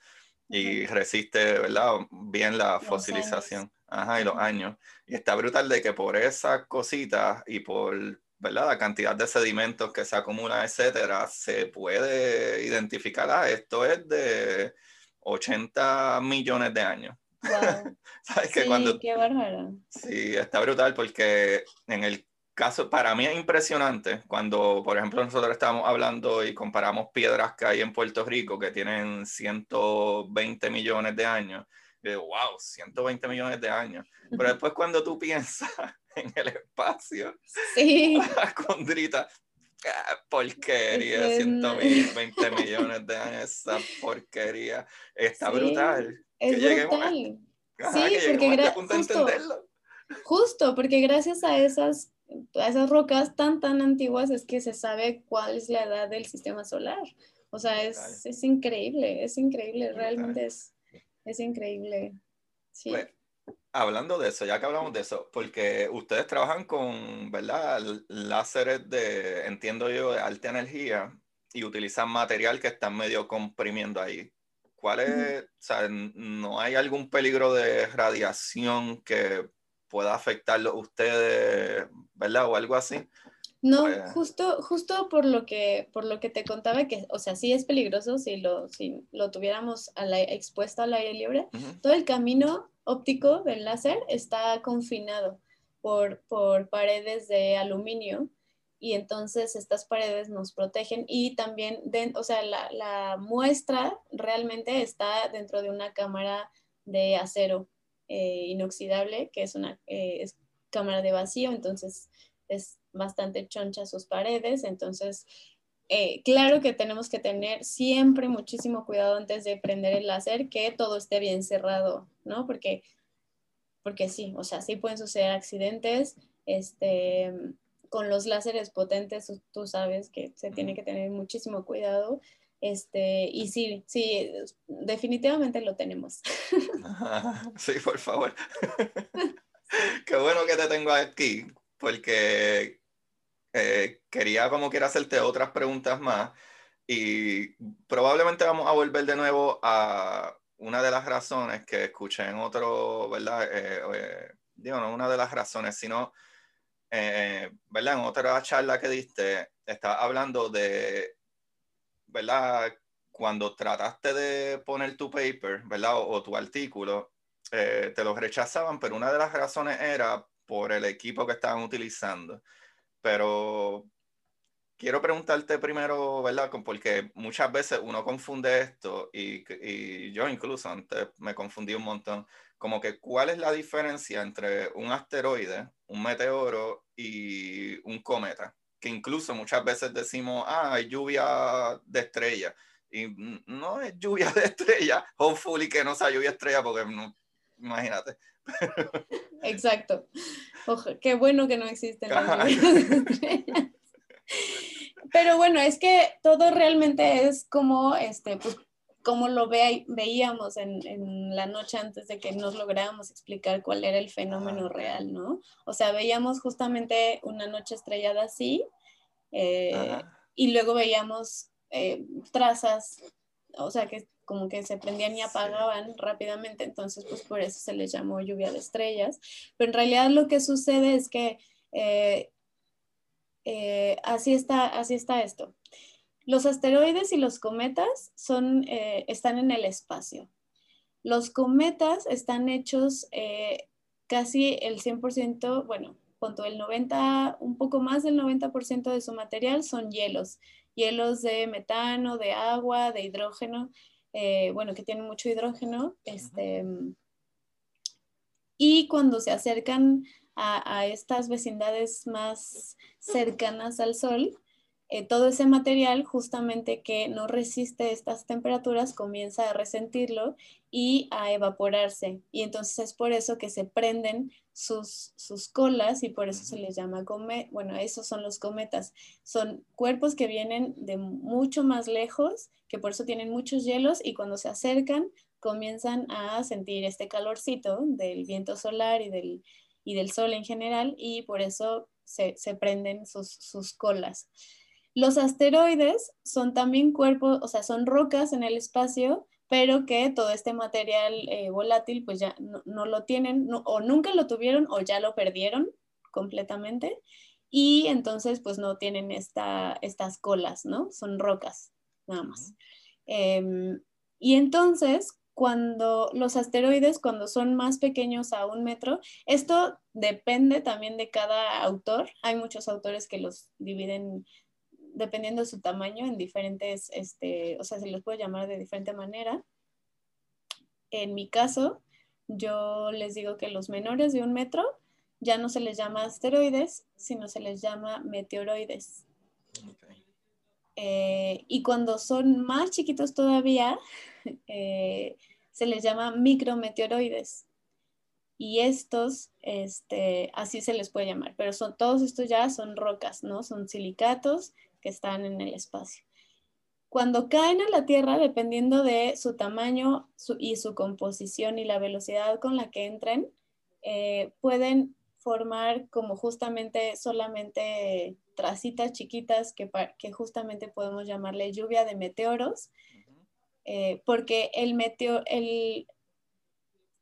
y resiste, ¿verdad? Bien la fosilización. Ajá, y los años. Y está brutal de que por esas cositas y por, ¿verdad? La cantidad de sedimentos que se acumulan, etcétera, se puede identificar, ah, esto es de 80 millones de años. ¿Sabes sí, cuando... qué bárbaro. Sí, está brutal porque en el caso, para mí es impresionante cuando, por ejemplo, nosotros estamos hablando y comparamos piedras que hay en Puerto Rico que tienen 120 millones de años. Y digo, wow, 120 millones de años. Pero después cuando tú piensas en el espacio, sí. condrita, ah, porquería, 120 millones de años, esa porquería. Está brutal. Es que brutal. sí, porque este justo, justo, porque gracias a esas a esas rocas tan, tan antiguas es que se sabe cuál es la edad del sistema solar. O sea, es, es increíble, es increíble, realmente es, es increíble. Sí. Pues, hablando de eso, ya que hablamos de eso, porque ustedes trabajan con, ¿verdad? Láseres de, entiendo yo, de alta energía y utilizan material que están medio comprimiendo ahí. ¿Cuál es, o sea, no hay algún peligro de radiación que pueda afectarlo ustedes, ¿verdad? O algo así. No, pues justo, justo por lo que, por lo que te contaba, que, o sea, sí es peligroso si lo, si lo tuviéramos expuesto al aire libre. Todo el camino óptico del láser está confinado por, por paredes de aluminio y entonces estas paredes nos protegen y también, o sea, la, la, muestra realmente está dentro de una cámara de acero eh, inoxidable, que es una eh, cámara de vacío, entonces es bastante choncha sus paredes, entonces eh, claro que tenemos que tener siempre muchísimo cuidado antes de prender el láser, que todo esté bien cerrado, ¿no? Porque, porque sí, o sea, sí pueden suceder accidentes, este, con los láseres potentes tú sabes que se tiene que tener muchísimo cuidado este, y sí, sí, definitivamente lo tenemos. Sí, por favor. Qué bueno que te tengo aquí, porque eh, quería como quiera hacerte otras preguntas más y probablemente vamos a volver de nuevo a una de las razones que escuché en otro, ¿verdad? Eh, eh, digo, no una de las razones, sino, ¿verdad? En otra charla que diste, estaba hablando de ¿verdad? Cuando trataste de poner tu paper, ¿verdad? O, tu artículo, eh, te lo rechazaban, pero una de las razones era por el equipo que estaban utilizando. Pero quiero preguntarte primero, ¿verdad? Porque muchas veces uno confunde esto y, y, yo incluso antes me confundí un montón, como que cuál es la diferencia entre un asteroide, un meteoro y un cometa que incluso muchas veces decimos, ah, hay lluvia de estrella. Y no es lluvia de estrella, hopefully que no sea lluvia de estrella, porque no, imagínate. Exacto. qué bueno que no existen las estrellas. Pero bueno, es que todo realmente es como, este, pues, como lo ve, veíamos en, en, la noche antes de que nos lográramos explicar cuál era el fenómeno real, ¿no? O sea, veíamos justamente una noche estrellada así eh, y luego veíamos eh, trazas, o sea, que como que se prendían y apagaban rápidamente, entonces pues por eso se les llamó lluvia de estrellas. Pero en realidad lo que sucede es que eh, así, está, así está esto. Los asteroides y los cometas son, eh, están en el espacio. Los cometas están hechos eh, casi el 100%, bueno, cuanto el 90, un poco más del 90% de su material son hielos, hielos de metano, de agua, de hidrógeno, eh, bueno, que tienen mucho hidrógeno, este, y cuando se acercan a, estas vecindades más cercanas al Sol, eh, todo ese material justamente que no resiste estas temperaturas comienza a resentirlo y a evaporarse. Y entonces es por eso que se prenden sus, sus colas y por eso se les llama comet. Bueno, esos son los cometas. Son cuerpos que vienen de mucho más lejos, que por eso tienen muchos hielos y cuando se acercan comienzan a sentir este calorcito del viento solar y del, y del sol en general y por eso se, prenden sus, colas. Los asteroides son también cuerpos, o sea, son rocas en el espacio, pero que todo este material eh, volátil pues ya no, lo tienen o nunca lo tuvieron o ya lo perdieron completamente y entonces pues no tienen esta, estas colas, ¿no? Son rocas, nada más. Em, y entonces, cuando los asteroides, cuando son más pequeños a un metro, esto depende también de cada autor. Hay muchos autores que los dividen dependiendo de su tamaño en diferentes, este, o sea, se los puede llamar de diferente manera. En mi caso, yo les digo que los menores de un metro ya no se les llama asteroides, sino se les llama meteoroides. Eh, y cuando son más chiquitos todavía, eh, se les llama micrometeoroides. Y estos, este, así se les puede llamar, pero son, todos estos ya son rocas, ¿no? Son silicatos que están en el espacio. Cuando caen a la Tierra, dependiendo de su tamaño y su composición y la velocidad con la que entren, eh, pueden formar como justamente solamente tracitas chiquitas que, que justamente podemos llamarle lluvia de meteoros eh, porque el, meteo, el,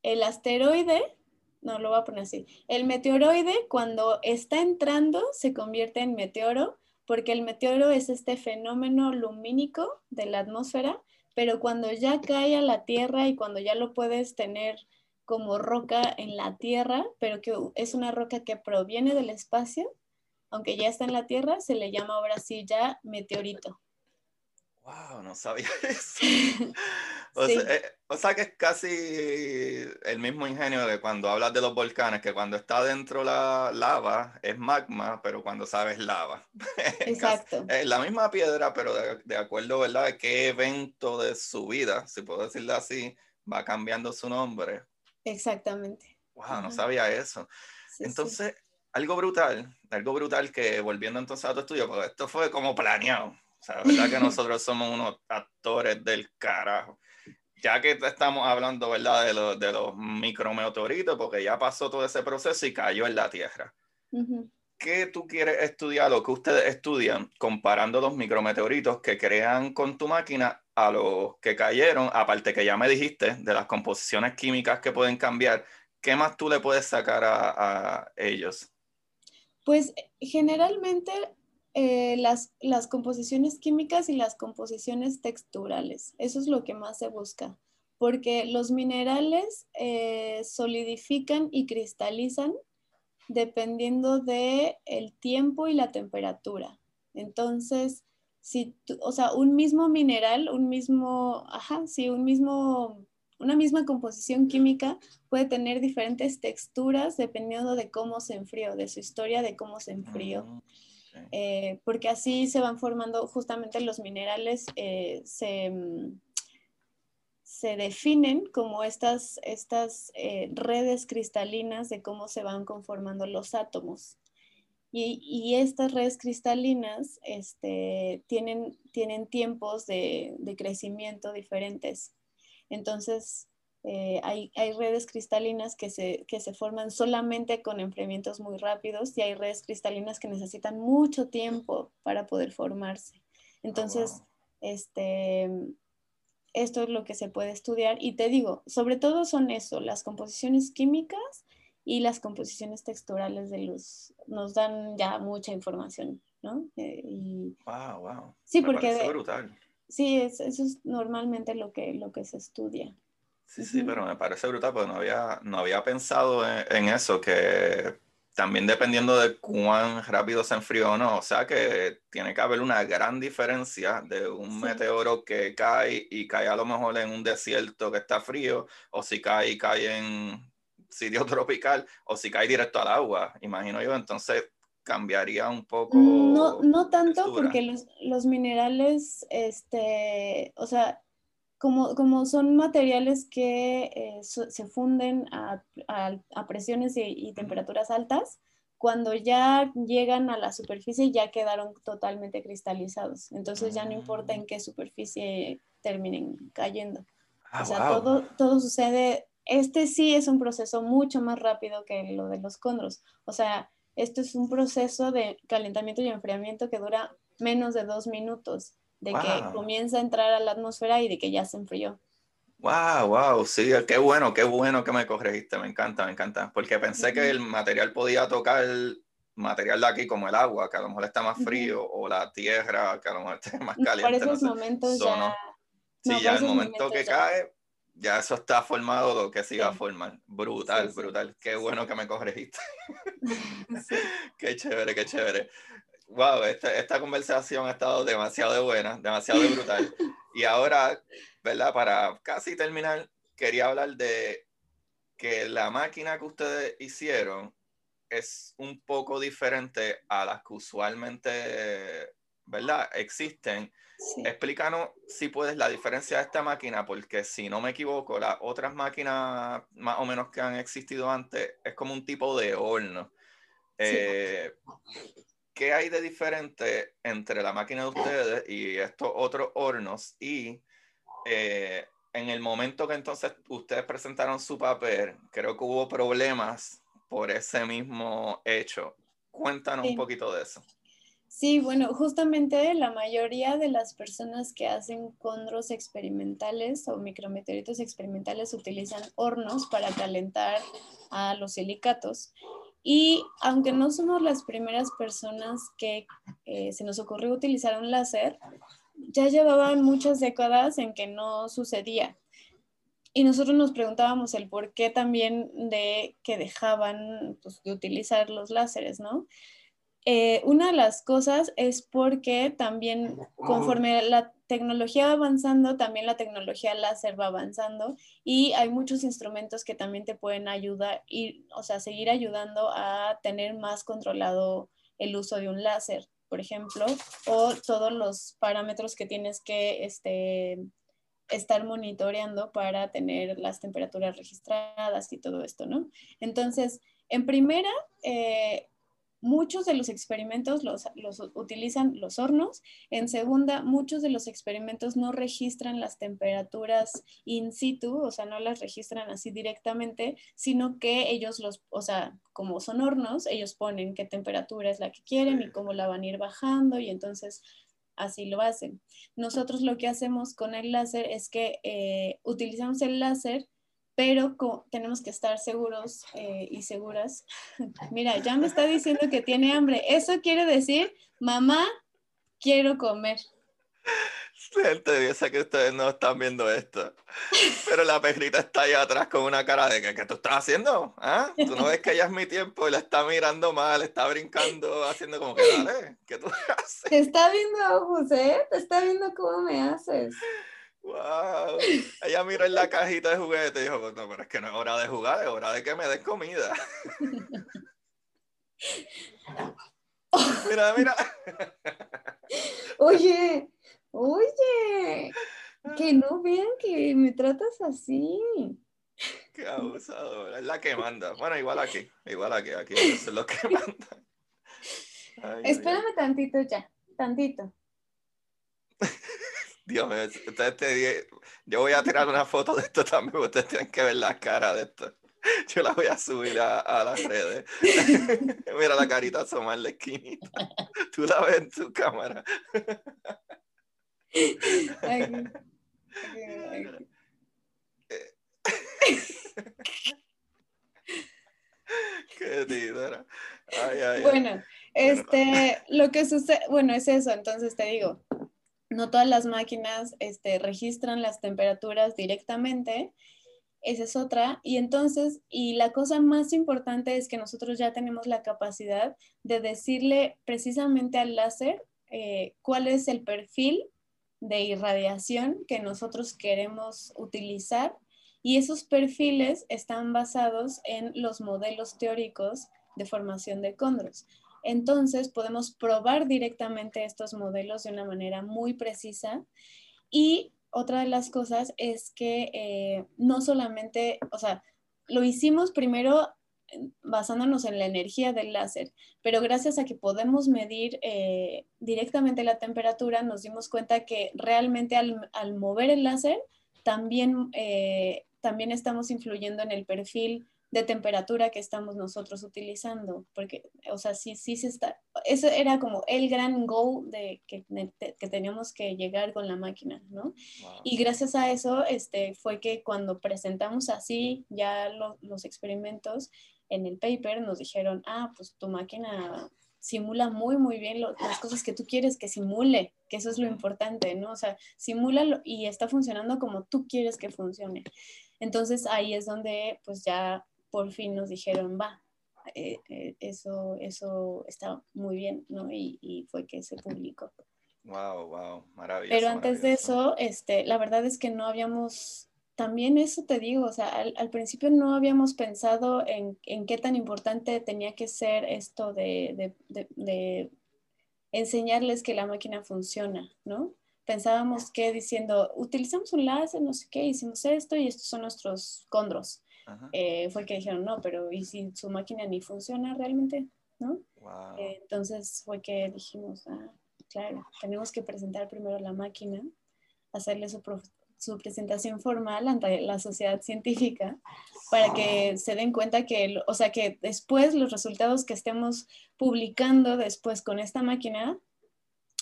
el asteroide, no lo voy a poner así, el meteoroide cuando está entrando se convierte en meteoro, porque el meteoro es este fenómeno lumínico de la atmósfera, pero cuando ya cae a la Tierra y cuando ya lo puedes tener como roca en la Tierra, pero que es una roca que proviene del espacio, aunque ya está en la Tierra, se le llama ahora sí ya meteorito. Wow, no sabía eso. Eh, o, sea, que es casi el mismo ingenio de cuando hablas de los volcanes, que cuando está dentro la lava es magma, pero cuando sabes lava. Exacto. es la misma piedra, pero de, acuerdo, ¿verdad? De qué evento de su vida, si puedo decirlo así, va cambiando su nombre. Exactamente. Wow, no sabía eso. entonces, algo brutal, algo brutal que volviendo entonces a tu estudio, porque esto fue como planeado. O sea, verdad que nosotros somos unos actores del carajo. Ya que estamos hablando, ¿verdad? De, los, de los micrometeoritos, porque ya pasó todo ese proceso y cayó en la Tierra. ¿Qué tú quieres estudiar o qué ustedes estudian comparando los micrometeoritos que crean con tu máquina a los que cayeron? Aparte que ya me dijiste de las composiciones químicas que pueden cambiar, ¿qué más tú le puedes sacar a, a ellos? Pues generalmente eh, las, las, composiciones químicas y las composiciones texturales. Eso es lo que más se busca, porque los minerales eh, solidifican y cristalizan dependiendo de el tiempo y la temperatura. Entonces, si, o sea, un mismo mineral, un mismo, ajá, un mismo, una misma composición química puede tener diferentes texturas dependiendo de cómo se enfrió, de su historia de cómo se enfrió. Eh, porque así se van formando justamente los minerales, eh, mm, se, definen como estas, estas eh, redes cristalinas de cómo se van conformando los átomos. Y, estas redes cristalinas este, tienen, tienen tiempos de, de crecimiento diferentes. Entonces, eh, hay, redes cristalinas que se, forman solamente con enfriamientos muy rápidos y hay redes cristalinas que necesitan mucho tiempo para poder formarse. Entonces, este, esto es lo que se puede estudiar y te digo, sobre todo son eso, las composiciones químicas y las composiciones texturales de luz. Nos dan ya mucha información, ¿no? Eh, y, wow, wow. Sí, porque... Sí, eso es normalmente lo que, lo que se estudia. Sí, sí, pero me parece brutal porque no había, no había pensado en, eso, que también dependiendo de cuán rápido se enfrió o no, o sea que tiene que haber una gran diferencia de un meteoro que cae y cae a lo mejor en un desierto que está frío, o si cae y cae en sitio tropical, o si cae directo al agua, imagino yo, entonces cambiaría un poco. No, no tanto porque los, los minerales, este, o sea, como, son materiales que eh, se funden a, presiones y, temperaturas altas, cuando ya llegan a la superficie ya quedaron totalmente cristalizados. Entonces ya no importa en qué superficie terminen cayendo. Ah, o sea, todo, todo sucede, este sí es un proceso mucho más rápido que lo de los condros. O sea, esto es un proceso de calentamiento y enfriamiento que dura menos de dos minutos de que comienza a entrar a la atmósfera y de que ya se enfrió. Wow, wow, sí, qué bueno, qué bueno que me corregiste, me encanta, me encanta, porque pensé que el material podía tocar material de aquí como el agua, que a lo mejor está más frío, o la tierra, que a lo mejor está más caliente. Por esos momentos ya... Sí, ya el momento que cae, ya eso está formado lo que se iba a formar. Brutal, brutal. Qué bueno que me corregiste. qué chévere, qué chévere wow, esta, esta, conversación ha estado demasiado buena, demasiado brutal. Y ahora, ¿verdad? Para casi terminar, quería hablar de que la máquina que ustedes hicieron es un poco diferente a las que usualmente, ¿verdad? Existen. Explícanos si puedes la diferencia de esta máquina, porque si no me equivoco, las otras máquinas más o menos que han existido antes es como un tipo de horno. Eh, ¿qué hay de diferente entre la máquina de ustedes y estos otros hornos? Y eh, en el momento que entonces ustedes presentaron su papel, creo que hubo problemas por ese mismo hecho. Cuéntanos un poquito de eso. Sí, bueno, justamente la mayoría de las personas que hacen condros experimentales o micrometeoritos experimentales utilizan hornos para calentar a los silicatos. Y aunque no somos las primeras personas que eh, se nos ocurrió utilizar un láser, ya llevaban muchas décadas en que no sucedía. Y nosotros nos preguntábamos el por qué también de que dejaban pues, de utilizar los láseres, ¿no? Eh, una de las cosas es porque también conforme la tecnología va avanzando, también la tecnología láser va avanzando y hay muchos instrumentos que también te pueden ayudar y, o sea, seguir ayudando a tener más controlado el uso de un láser, por ejemplo, o todos los parámetros que tienes que este, estar monitoreando para tener las temperaturas registradas y todo esto, ¿no? Entonces, en primera, eh, muchos de los experimentos los, utilizan los hornos. En segunda, muchos de los experimentos no registran las temperaturas in situ, o sea, no las registran así directamente, sino que ellos los, o sea, como son hornos, ellos ponen qué temperatura es la que quieren y cómo la van a ir bajando y entonces así lo hacen. Nosotros lo que hacemos con el láser es que eh, utilizamos el láser pero tenemos que estar seguros eh, y seguras. Mira, ya me está diciendo que tiene hambre. Eso quiere decir, mamá, quiero comer. Gente, yo sé que ustedes no están viendo esto, pero la perrita está ahí atrás con una cara de que ¿qué tú estás haciendo? ¿Ah? ¿Tú no ves que ella es mi tiempo y la está mirando mal, está brincando, haciendo como que dale, ¿qué tú haces? Te está viendo, José, te está viendo cómo me haces. ¡Wow! Ella miró en la cajita de juguete y dijo, no, pero es que no es hora de jugar, es hora de que me des comida. mira, mira. Oye, oye, que no vean que me tratas así. Qué abusadora, es la que manda. Bueno, igual aquí, igual aquí, aquí es lo que manda. Espérame tantito ya, tantito. Dios mío, ustedes te, yo voy a tirar una foto de esto también, ustedes tienen que ver la cara de esto. Yo la voy a subir a, las redes. Mira la carita asomar la esquinita. Tú la ves en tu cámara. Qué tídera. bueno, este, lo que sucede, bueno, es eso, entonces te digo, no todas las máquinas este, registran las temperaturas directamente esa es otra. Y entonces, y la cosa más importante es que nosotros ya tenemos la capacidad de decirle precisamente al láser eh, cuál es el perfil de irradiación que nosotros queremos utilizar. Y esos perfiles están basados en los modelos teóricos de formación de condros. Entonces podemos probar directamente estos modelos de una manera muy precisa. Y otra de las cosas es que eh, no solamente, o sea, lo hicimos primero basándonos en la energía del láser, pero gracias a que podemos medir eh, directamente la temperatura, nos dimos cuenta que realmente al, mover el láser también, eh, también estamos influyendo en el perfil de temperatura que estamos nosotros utilizando, porque, o sea, sí, sí se está, eso era como el gran goal de que, que teníamos que llegar con la máquina, ¿no? Y gracias a eso, este, fue que cuando presentamos así ya los experimentos en el paper, nos dijeron, ah, pues tu máquina simula muy, muy bien las cosas que tú quieres que simule, que eso es lo importante, ¿no? O sea, simula y está funcionando como tú quieres que funcione. Entonces ahí es donde pues ya por fin nos dijeron, va, eh, eh, eso, eso está muy bien, ¿no? Y, fue que se publicó. Wow, wow, maravilloso. Pero antes de eso, este, la verdad es que no habíamos, también eso te digo, o sea, al, principio no habíamos pensado en, en, qué tan importante tenía que ser esto de, de, de, enseñarles que la máquina funciona, ¿no? Pensábamos que diciendo, utilizamos un láser, no sé qué, hicimos esto y estos son nuestros condros eh, fue que dijeron, no, pero ¿y si su máquina ni funciona realmente? ¿No? Eh, entonces fue que dijimos, ah, claro, tenemos que presentar primero la máquina, hacerle su, su presentación formal ante la sociedad científica para que se den cuenta que, o sea, que después los resultados que estemos publicando después con esta máquina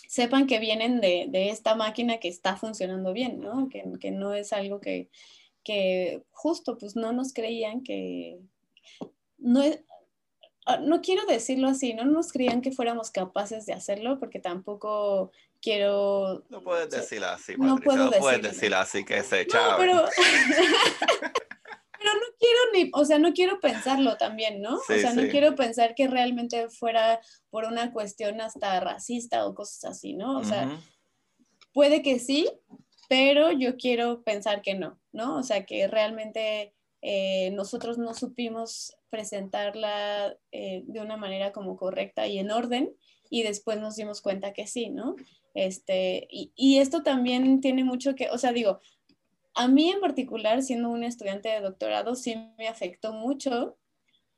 sepan que vienen de, de esta máquina que está funcionando bien, ¿no? Que, que no es algo que, que justo pues no nos creían que, no, ah, no quiero decirlo así, no nos creían que fuéramos capaces de hacerlo porque tampoco quiero... No puedes decirlo así, no, puedo puedes decirlo así que se echaba. pero... pero no quiero ni, o sea, no quiero pensarlo también, ¿no? o sea, no quiero pensar que realmente fuera por una cuestión hasta racista o cosas así, ¿no? O sea, puede que sí, pero yo quiero pensar que no, ¿no? O sea, que realmente eh, nosotros no supimos presentarla eh, de una manera como correcta y en orden y después nos dimos cuenta que sí, ¿no? Este, y, y esto también tiene mucho que, o sea, digo, a mí en particular, siendo un estudiante de doctorado, sí me afectó mucho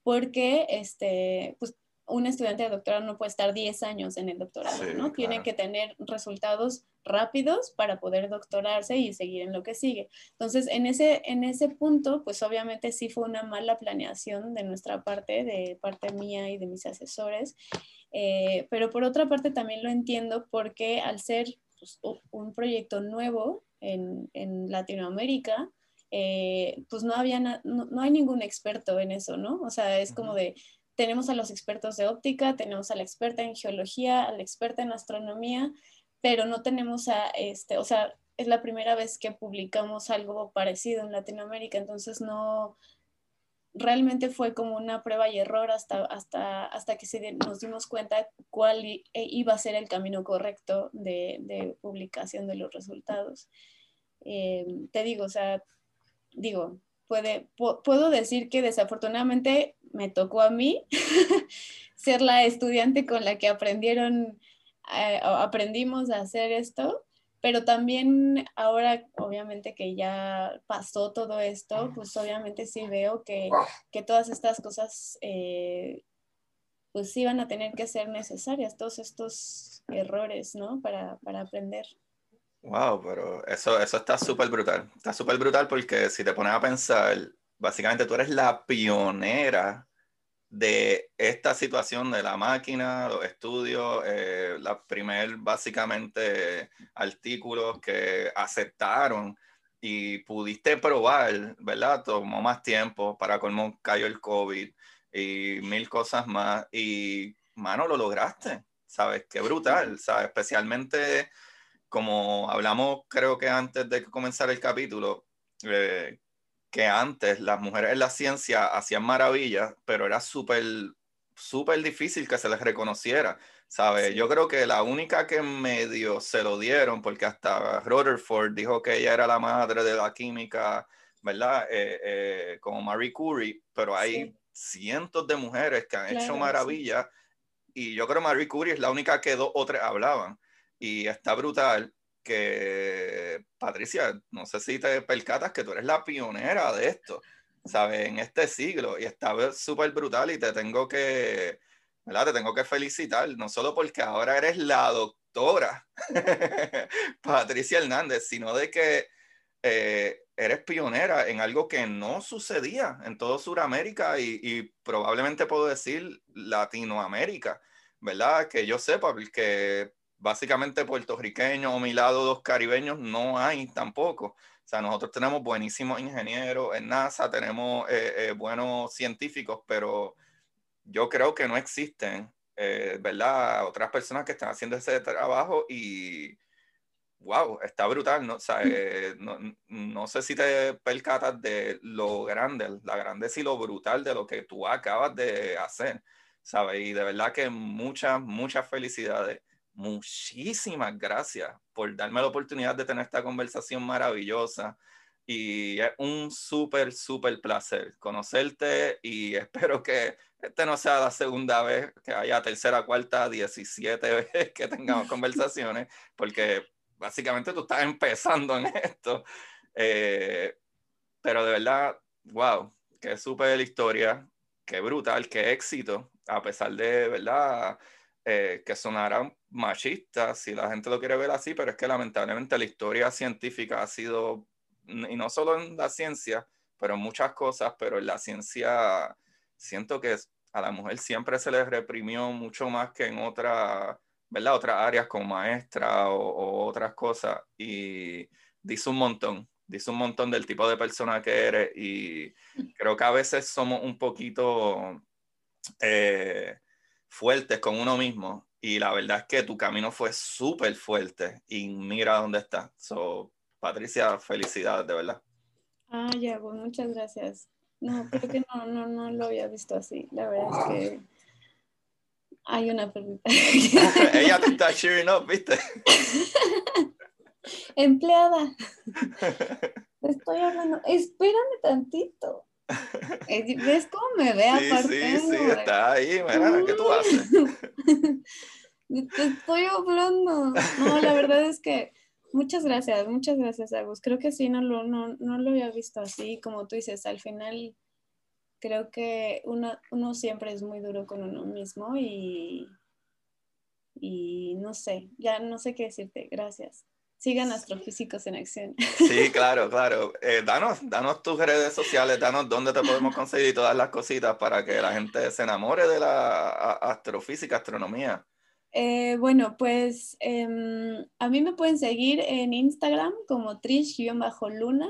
porque, este, pues, un estudiante de doctorado no puede estar 10 años en el doctorado, ¿no? Tiene que tener resultados rápidos para poder doctorarse y seguir en lo que sigue. Entonces, en ese, en ese punto, pues obviamente sí fue una mala planeación de nuestra parte, de parte mía y de mis asesores, eh, pero por otra parte también lo entiendo porque al ser pues, un proyecto nuevo en, en Latinoamérica, eh, pues no, había no, hay ningún experto en eso, ¿no? O sea, es como de tenemos a los expertos de óptica, tenemos a la experta en geología, a la experta en astronomía, pero no tenemos a este, o sea, es la primera vez que publicamos algo parecido en Latinoamérica, entonces no, realmente fue como una prueba y error hasta, hasta, hasta que se, nos dimos cuenta cuál e, iba a ser el camino correcto de, publicación de los resultados. Eh, te digo, o sea, digo, puede, puedo decir que desafortunadamente me tocó a mí ser la estudiante con la que aprendieron, eh, aprendimos a hacer esto, pero también ahora, obviamente que ya pasó todo esto, pues obviamente sí veo que, que todas estas cosas, eh, pues sí van a tener que ser necesarias, todos estos errores, ¿no? Para, para aprender. Wow, pero eso, eso está súper brutal. Está súper brutal porque si te pones a pensar, básicamente tú eres la pionera de esta situación de la máquina, los estudios, eh, la primer básicamente artículos que aceptaron y pudiste probar, ¿verdad? Tomó más tiempo, para colmo cayó el COVID y mil cosas más y, mano, lo lograste, ¿sabes? Qué brutal, ¿sabes? Especialmente como hablamos creo que antes de comenzar el capítulo, eh, que antes las mujeres en la ciencia hacían maravillas, pero era súper, súper difícil que se les reconociera. ¿Sabe? Yo creo que la única que medio se lo dieron, porque hasta Rutherford dijo que ella era la madre de la química, ¿verdad? Eh, eh, como Marie Curie, pero hay cientos de mujeres que han hecho maravillas y yo creo que Marie Curie es la única que dos o tres hablaban. Y está brutal que, Patricia, no sé si te percatas que tú eres la pionera de esto, ¿sabes? En este siglo. Y está súper brutal y te tengo que, ¿verdad? Te tengo que felicitar, no solo porque ahora eres la doctora Patricia Hernández, sino de que eh, eres pionera en algo que no sucedía en todo Sudamérica y, y, probablemente puedo decir Latinoamérica, ¿verdad? Que yo sepa, porque básicamente puertorriqueños o mi lado dos caribeños no hay tampoco. O sea, nosotros tenemos buenísimos ingenieros en NASA, tenemos eh, eh, buenos científicos, pero yo creo que no existen, eh, ¿verdad? Otras personas que están haciendo ese trabajo y, wow, está brutal, ¿no? O sea, no, no, sé si te percatas de lo grande, la grandeza y lo brutal de lo que tú acabas de hacer, ¿sabes? Y de verdad que muchas, muchas felicidades muchísimas gracias por darme la oportunidad de tener esta conversación maravillosa. Y es un súper, súper placer conocerte y espero que este no sea la segunda vez, que haya tercera, cuarta, diecisiete veces que tengamos conversaciones, porque básicamente tú estás empezando en esto. Eh, pero de verdad, wow, qué súper historia, qué brutal, qué éxito, a pesar de, ¿verdad? Eh, que sonarán machistas, si la gente lo quiere ver así, pero es que lamentablemente la historia científica ha sido, y no solo en la ciencia, pero en muchas cosas, pero en la ciencia siento que a la mujer siempre se le reprimió mucho más que en otra, ¿verdad? otras áreas como maestra o, o, otras cosas. Y dice un montón, dice un montón del tipo de persona que eres y creo que a veces somos un poquito... Eh, fuertes con uno mismo y la verdad es que tu camino fue súper fuerte y mira dónde está. So, Patricia, felicidades, de verdad. Ah, ya, pues muchas gracias. No, creo que no, no, no lo había visto así. La verdad es que hay una perrita. Ella te está cheering up, ¿viste? Empleada. Estoy hablando. Espérame tantito. ¿Ves cómo me ve aparte? Sí, sí, está ahí, mira, ¿qué tú haces? Te estoy hablando. No, la verdad es que muchas gracias, muchas gracias, Agus. Creo que sí, no lo, no, no lo había visto así, como tú dices, al final creo que uno, uno siempre es muy duro con uno mismo y, y no sé, ya no sé qué decirte, gracias. Sigan Astrofísicos en Acción. Sí, claro, claro. Eh, danos, danos tus redes sociales, danos dónde te podemos conseguir todas las cositas para que la gente se enamore de la astrofísica, astronomía. Eh, bueno, pues em, a mí me pueden seguir en Instagram como Trish-Luna.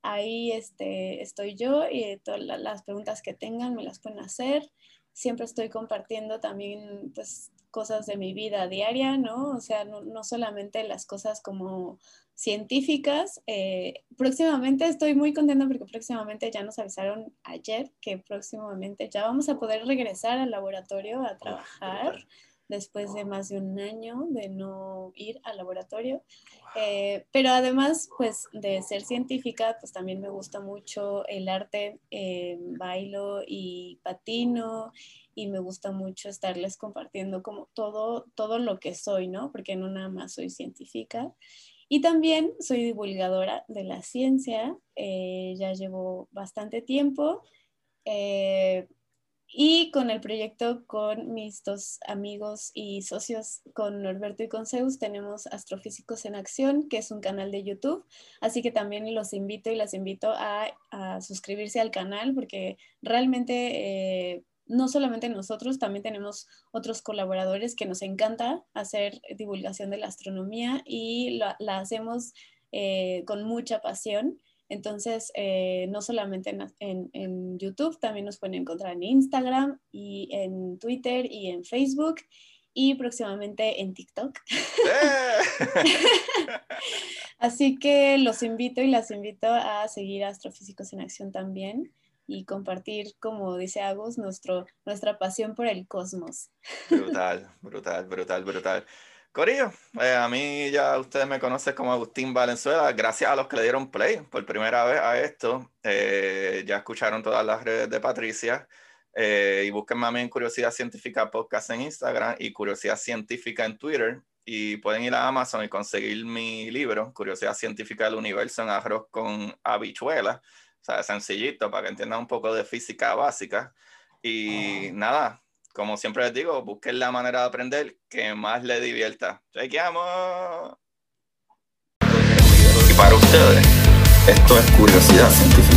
Ahí este, estoy yo y todas las preguntas que tengan me las pueden hacer. Siempre estoy compartiendo también pues, cosas de mi vida diaria, ¿no? O sea, no, solamente las cosas como científicas. Eh, próximamente estoy muy contenta porque próximamente ya nos avisaron ayer que próximamente ya vamos a poder regresar al laboratorio a trabajar después de más de un año de no ir al laboratorio. Eh, pero además, pues de ser científica, pues también me gusta mucho el arte, eh, bailo y patino y me gusta mucho estarles compartiendo como todo, todo lo que soy, ¿no? Porque no nada más soy científica. Y también soy divulgadora de la ciencia, eh, ya llevo bastante tiempo. Eh, y con el proyecto con mis dos amigos y socios, con Norberto y con Zeus, tenemos Astrofísicos en Acción, que es un canal de YouTube. Así que también los invito y las invito a, a suscribirse al canal porque realmente eh, no solamente nosotros, también tenemos otros colaboradores que nos encanta hacer divulgación de la astronomía y la, hacemos eh, con mucha pasión. Entonces, eh, no solamente en, YouTube, también nos pueden encontrar en Instagram y en Twitter y en Facebook y próximamente en TikTok. ¡Eh! Así que los invito y las invito a seguir Astrofísicos en Acción también y compartir, como dice Agus, nuestro, nuestra pasión por el cosmos. Brutal, brutal, brutal, brutal. Corillo, eh, a mí ya ustedes me conocen como Agustín Valenzuela, gracias a los que le dieron play por primera vez a esto. Eh, ya escucharon todas las redes de Patricia. Eh, y búsquenme a mí en Curiosidad Científica Podcast en Instagram y Curiosidad Científica en Twitter. Y pueden ir a Amazon y conseguir mi libro, Curiosidad Científica del Universo en arroz con habichuelas. O sea, sencillito para que entiendan un poco de física básica. Y nada, como siempre les digo, busquen la manera de aprender que más les divierta. ¡Chequeamos! Y para ustedes, esto es curiosidad científica.